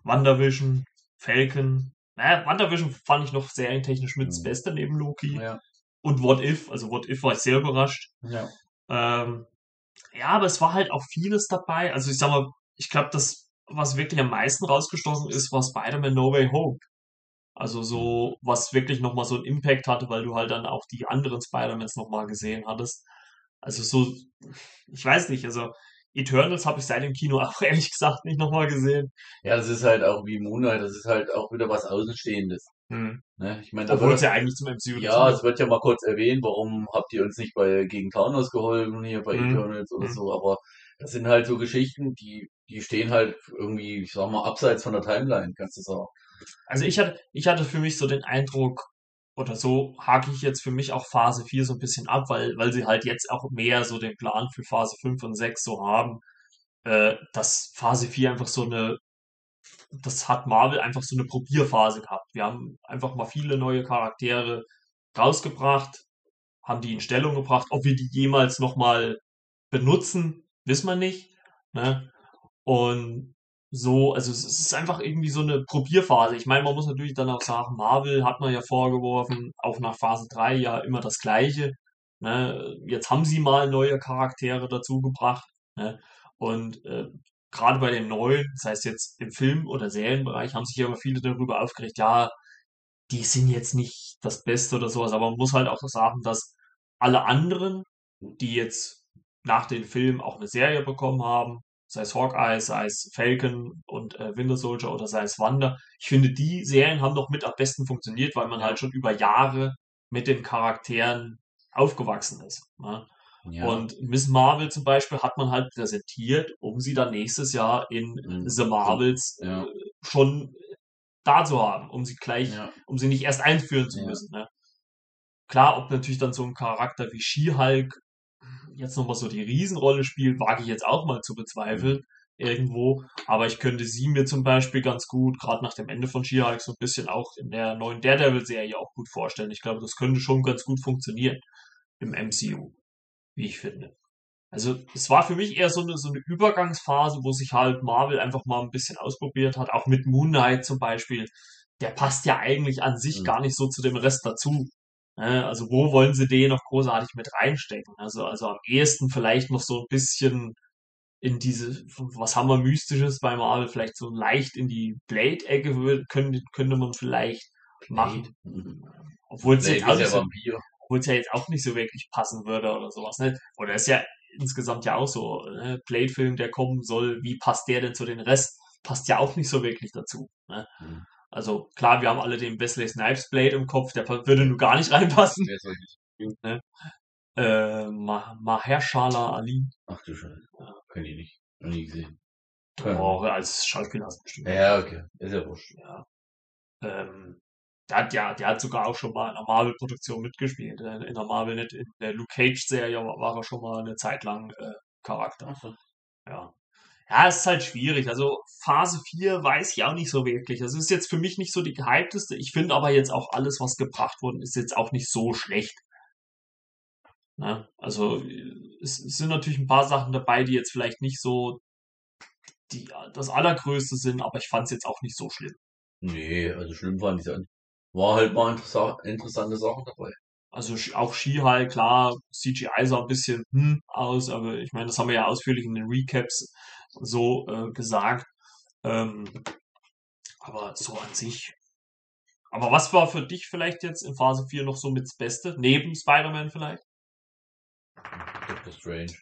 WandaVision, Falcon. Naja, WandaVision fand ich noch serientechnisch mit das mhm. Beste neben Loki. Ja. Und What If, also What If war ich sehr überrascht. Ja. Ähm, ja, aber es war halt auch vieles dabei. Also ich sag mal, ich glaube, das, was wirklich am meisten rausgestoßen ist, war Spider-Man No Way Home. Also so, was wirklich nochmal so einen Impact hatte, weil du halt dann auch die anderen Spider-Mans nochmal gesehen hattest. Also so, ich weiß nicht, also Eternals habe ich seit dem Kino auch ehrlich gesagt nicht nochmal gesehen. Ja, das ist halt auch wie Moonlight, das ist halt auch wieder was Außenstehendes. Hm. Ne? Ich meine, Obwohl es ja eigentlich zum MCU Ja, es wird ja mal kurz erwähnt, warum habt ihr uns nicht bei gegen Thanos geholfen hier bei hm. Eternals oder hm. so, aber das sind halt so Geschichten, die, die stehen halt irgendwie, ich sag mal, abseits von der Timeline, kannst du sagen. Also ich hatte, ich hatte für mich so den Eindruck, oder so hake ich jetzt für mich auch Phase 4 so ein bisschen ab, weil, weil sie halt jetzt auch mehr so den Plan für Phase 5 und 6 so haben, äh, dass Phase 4 einfach so eine, das hat Marvel einfach so eine Probierphase gehabt. Wir haben einfach mal viele neue Charaktere rausgebracht, haben die in Stellung gebracht. Ob wir die jemals nochmal benutzen, wissen wir nicht. Ne? Und so, also es ist einfach irgendwie so eine Probierphase. Ich meine, man muss natürlich dann auch sagen, Marvel hat man ja vorgeworfen, auch nach Phase 3 ja immer das Gleiche. Ne? Jetzt haben sie mal neue Charaktere dazu gebracht. Ne? Und äh, gerade bei den neuen, das heißt jetzt im Film- oder Serienbereich, haben sich aber viele darüber aufgeregt, ja, die sind jetzt nicht das Beste oder sowas, aber man muss halt auch sagen, dass alle anderen, die jetzt nach den Filmen auch eine Serie bekommen haben, sei es Hawkeye, sei es Falcon und äh, Winter Soldier oder sei es Wanda. Ich finde, die Serien haben noch mit am besten funktioniert, weil man halt schon über Jahre mit den Charakteren aufgewachsen ist. Ne? Ja. Und Miss Marvel zum Beispiel hat man halt präsentiert, um sie dann nächstes Jahr in mhm. The Marvels ja. äh, schon da zu haben, um sie gleich, ja. um sie nicht erst einführen zu müssen. Ne? Klar, ob natürlich dann so ein Charakter wie She-Hulk jetzt nochmal so die Riesenrolle spielt, wage ich jetzt auch mal zu bezweifeln. irgendwo. Aber ich könnte sie mir zum Beispiel ganz gut, gerade nach dem Ende von She-Hulk, so ein bisschen auch in der neuen Daredevil-Serie auch gut vorstellen. Ich glaube, das könnte schon ganz gut funktionieren im MCU, wie ich finde. Also es war für mich eher so eine, so eine Übergangsphase, wo sich halt Marvel einfach mal ein bisschen ausprobiert hat, auch mit Moon Knight zum Beispiel. Der passt ja eigentlich an sich Mhm. gar nicht so zu dem Rest dazu. Ne? Also wo wollen sie den noch großartig mit reinstecken? Also, also am ehesten vielleicht noch so ein bisschen in diese, was haben wir Mystisches bei Marvel, vielleicht so leicht in die Blade-Ecke könnte, könnte man vielleicht machen. Mhm. Obwohl es ja nicht so Vampir. obwohl es ja jetzt auch nicht so wirklich passen würde oder sowas. Ne? Oder ist ja insgesamt ja auch so, ne? Blade-Film, der kommen soll, wie passt der denn zu den Rest? Passt ja auch nicht so wirklich dazu. Ne? Mhm. Also klar, wir haben alle den Wesley Snipes Blade im Kopf, der würde nur gar nicht reinpassen. Wer soll ich? Äh, Ma Mahershala Ali, Ach du Scheiße. Kenn ich nicht. Noch nie gesehen. oh, als Schauspieler hast du bestimmt. Ja, okay. Ist ja wurscht. Ähm, der hat ja, der hat sogar auch schon mal in einer Marvel-Produktion mitgespielt. äh, In der Marvel, nicht in der Luke Cage-Serie war war er schon mal eine Zeit lang äh, Charakter. So. Ja. Ja, es ist halt schwierig. Also Phase 4 weiß ich auch nicht so wirklich. Es ist jetzt für mich nicht so die gehypteste. Ich finde aber jetzt auch alles, was gebracht worden ist, jetzt auch nicht so schlecht. Ne? Also es, es sind natürlich ein paar Sachen dabei, die jetzt vielleicht nicht so die, das Allergrößte sind, aber ich fand es jetzt auch nicht so schlimm. Nee, also schlimm fand ich es nicht. War halt mal interessa interessante Sachen dabei. Also auch Ski-High, klar, CGI sah ein bisschen hm aus, aber ich meine, das haben wir ja ausführlich in den Recaps so äh, gesagt. Ähm, aber so an sich. Aber was war für dich vielleicht jetzt in Phase 4 noch so mit das Beste? Neben Spider-Man vielleicht? Doctor Strange.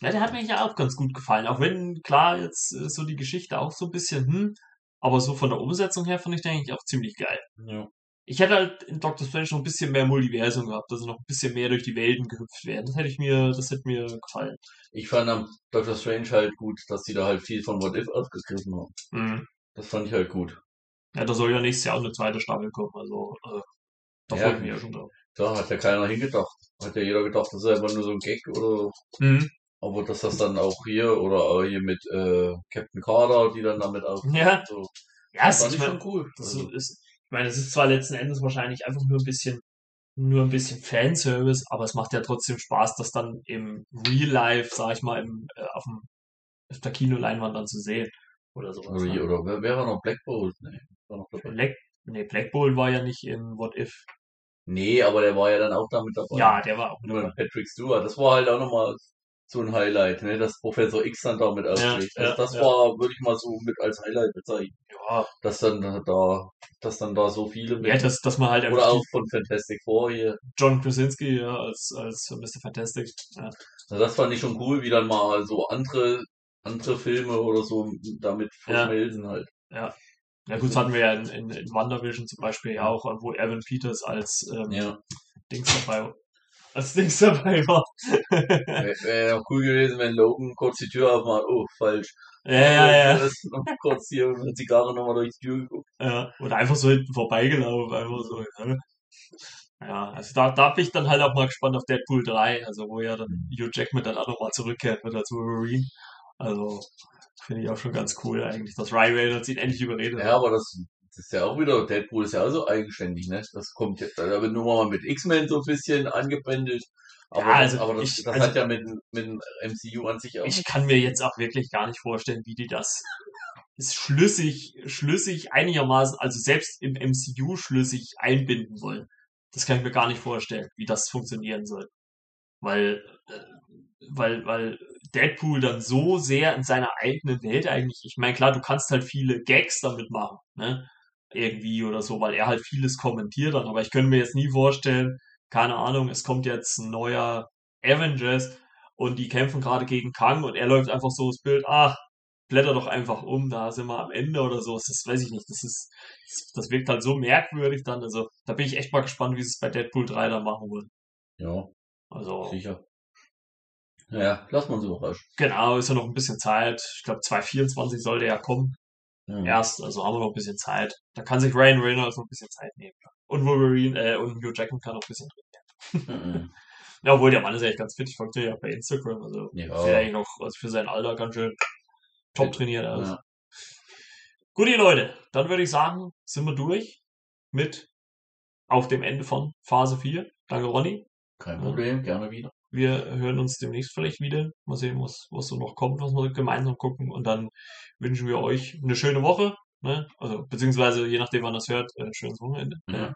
Ja, der hat mir eigentlich auch ganz gut gefallen. Auch wenn, klar, jetzt äh, so die Geschichte auch so ein bisschen hm, aber so von der Umsetzung her fand ich den eigentlich auch ziemlich geil. Ja. Ich hätte halt in Doctor Strange noch ein bisschen mehr Multiversum gehabt, also noch ein bisschen mehr durch die Welten gehüpft werden. Das hätte ich mir, das hätte mir gefallen. Ich fand am Doctor Strange halt gut, dass die da halt viel von What If aufgegriffen haben. Mhm. Das fand ich halt gut. Ja, da soll ja nächstes Jahr auch eine zweite Staffel kommen, also äh, da Ja, freue ich mich ja schon drauf. Da hat ja keiner hingedacht. Hat ja jeder gedacht, das ist einfach nur so ein Gag oder Mhm. aber dass das dann auch hier oder auch hier mit äh, Captain Carter, die dann damit auch Ja, so, ja, das fand ist, schon cool. das Also, ist, ich meine, es ist zwar letzten Endes wahrscheinlich einfach nur ein bisschen, nur ein bisschen Fanservice, aber es macht ja trotzdem Spaß, das dann im Real Life, sag ich mal, im, äh, auf, dem, auf der Kinoleinwand dann zu sehen. Oder sowas. oder, Ne? oder wer, wer war noch Black Bolt? Nee, war noch dabei. Black, nee, Black Bolt war ja nicht in What If. nee, aber der war ja dann auch damit dabei. Ja, der war auch Nur Patrick Stewart. Das war halt auch nochmal so ein Highlight, ne, dass Professor X dann damit aufschlägt. ja, also das ja. war, würde ich mal so mit als Highlight bezeichnen. Ja, Dass dann da, dass dann da so viele ja mit, dass, dass man halt oder auch von Fantastic Four hier. John Krasinski ja, als, als Mr. Fantastic. Ja. Also das fand ich schon cool, wie dann mal so andere, andere Filme oder so damit Ja. verschmelzen halt. Ja. Ja gut, das hatten wir ja in, in, in WandaVision zum Beispiel ja auch, wo Evan Peters als ähm, Ja. Dings dabei als Dings dabei war. Wäre wär ja cool gewesen, wenn Logan kurz die Tür aufmacht. Oh, falsch. ja, ja, ja. Das ist noch kurz hier eine Zigarre nochmal durch die Tür geguckt. ja. Oder einfach so hinten vorbeigelaufen, einfach so. Ja, ja also da, da bin ich dann halt auch mal gespannt auf Deadpool 3, also wo ja dann Hugh Jackman dann auch nochmal zurückkehrt wird als Wolverine. Also finde ich auch schon ganz cool eigentlich, dass Ryan Reynolds ihn endlich überredet. Ja, aber das, das ist ja auch wieder, Deadpool ist ja auch so eigenständig, ne? Das kommt jetzt, da wird nur mal mit X-Men so ein bisschen angebändelt. Aber, Ja, also aber das, ich- das also- hat ja mit, mit dem MCU an sich auch. Ich kann mir jetzt auch wirklich gar nicht vorstellen, wie die das ist schlüssig, schlüssig einigermaßen, also selbst im MCU schlüssig einbinden wollen. Das kann ich mir gar nicht vorstellen, wie das funktionieren soll. Weil, äh, weil, weil Deadpool dann so sehr in seiner eigenen Welt eigentlich, ich meine, klar, du kannst halt viele Gags damit machen, ne? Irgendwie oder so, weil er halt vieles kommentiert dann, aber ich könnte mir jetzt nie vorstellen, keine Ahnung, es kommt jetzt ein neuer Avengers und die kämpfen gerade gegen Kang und er läuft einfach so das Bild, ach, blätter doch einfach um, da sind wir am Ende oder so. Das weiß ich nicht. Das ist, das, das wirkt halt so merkwürdig dann. Also, da bin ich echt mal gespannt, wie sie es bei Deadpool 3 dann machen wollen. Ja, Also, sicher. Naja, lass mal uns überraschen. genau, ist ja noch ein bisschen Zeit. Ich glaube, 2024 sollte ja kommen. Ja. Erst, also haben wir noch ein bisschen Zeit. Da kann sich Ryan Reynolds noch ein bisschen Zeit nehmen. Und Wolverine, äh, und Hugh Jackman kann noch ein bisschen Mhm. Ja, obwohl der Mann ist eigentlich ganz fit. Ich folge ja bei Instagram. Also, Ja. ist eigentlich noch, also für sein Alter ganz schön, top trainiert aus. Ja. Gut, ihr Leute, dann würde ich sagen, sind wir durch mit auf dem Ende von Phase 4. Danke, Ronny. Kein Problem, gerne wieder. Wir hören uns demnächst vielleicht wieder. Mal sehen, was, was so noch kommt, was wir gemeinsam gucken. Und dann wünschen wir euch eine schöne Woche. Ne? Also, beziehungsweise, je nachdem, wann das hört, ein schönes Wochenende. Ja. Ne?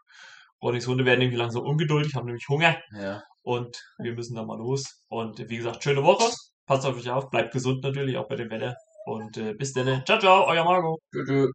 Ronnys Hunde werden irgendwie langsam ungeduldig, haben nämlich Hunger. Ja. Und wir müssen dann mal los. Und wie gesagt, schöne Woche. Passt auf euch auf. Bleibt gesund natürlich, auch bei dem Wetter. Und äh, bis dann. Ciao, ciao, euer Marco. Tschö.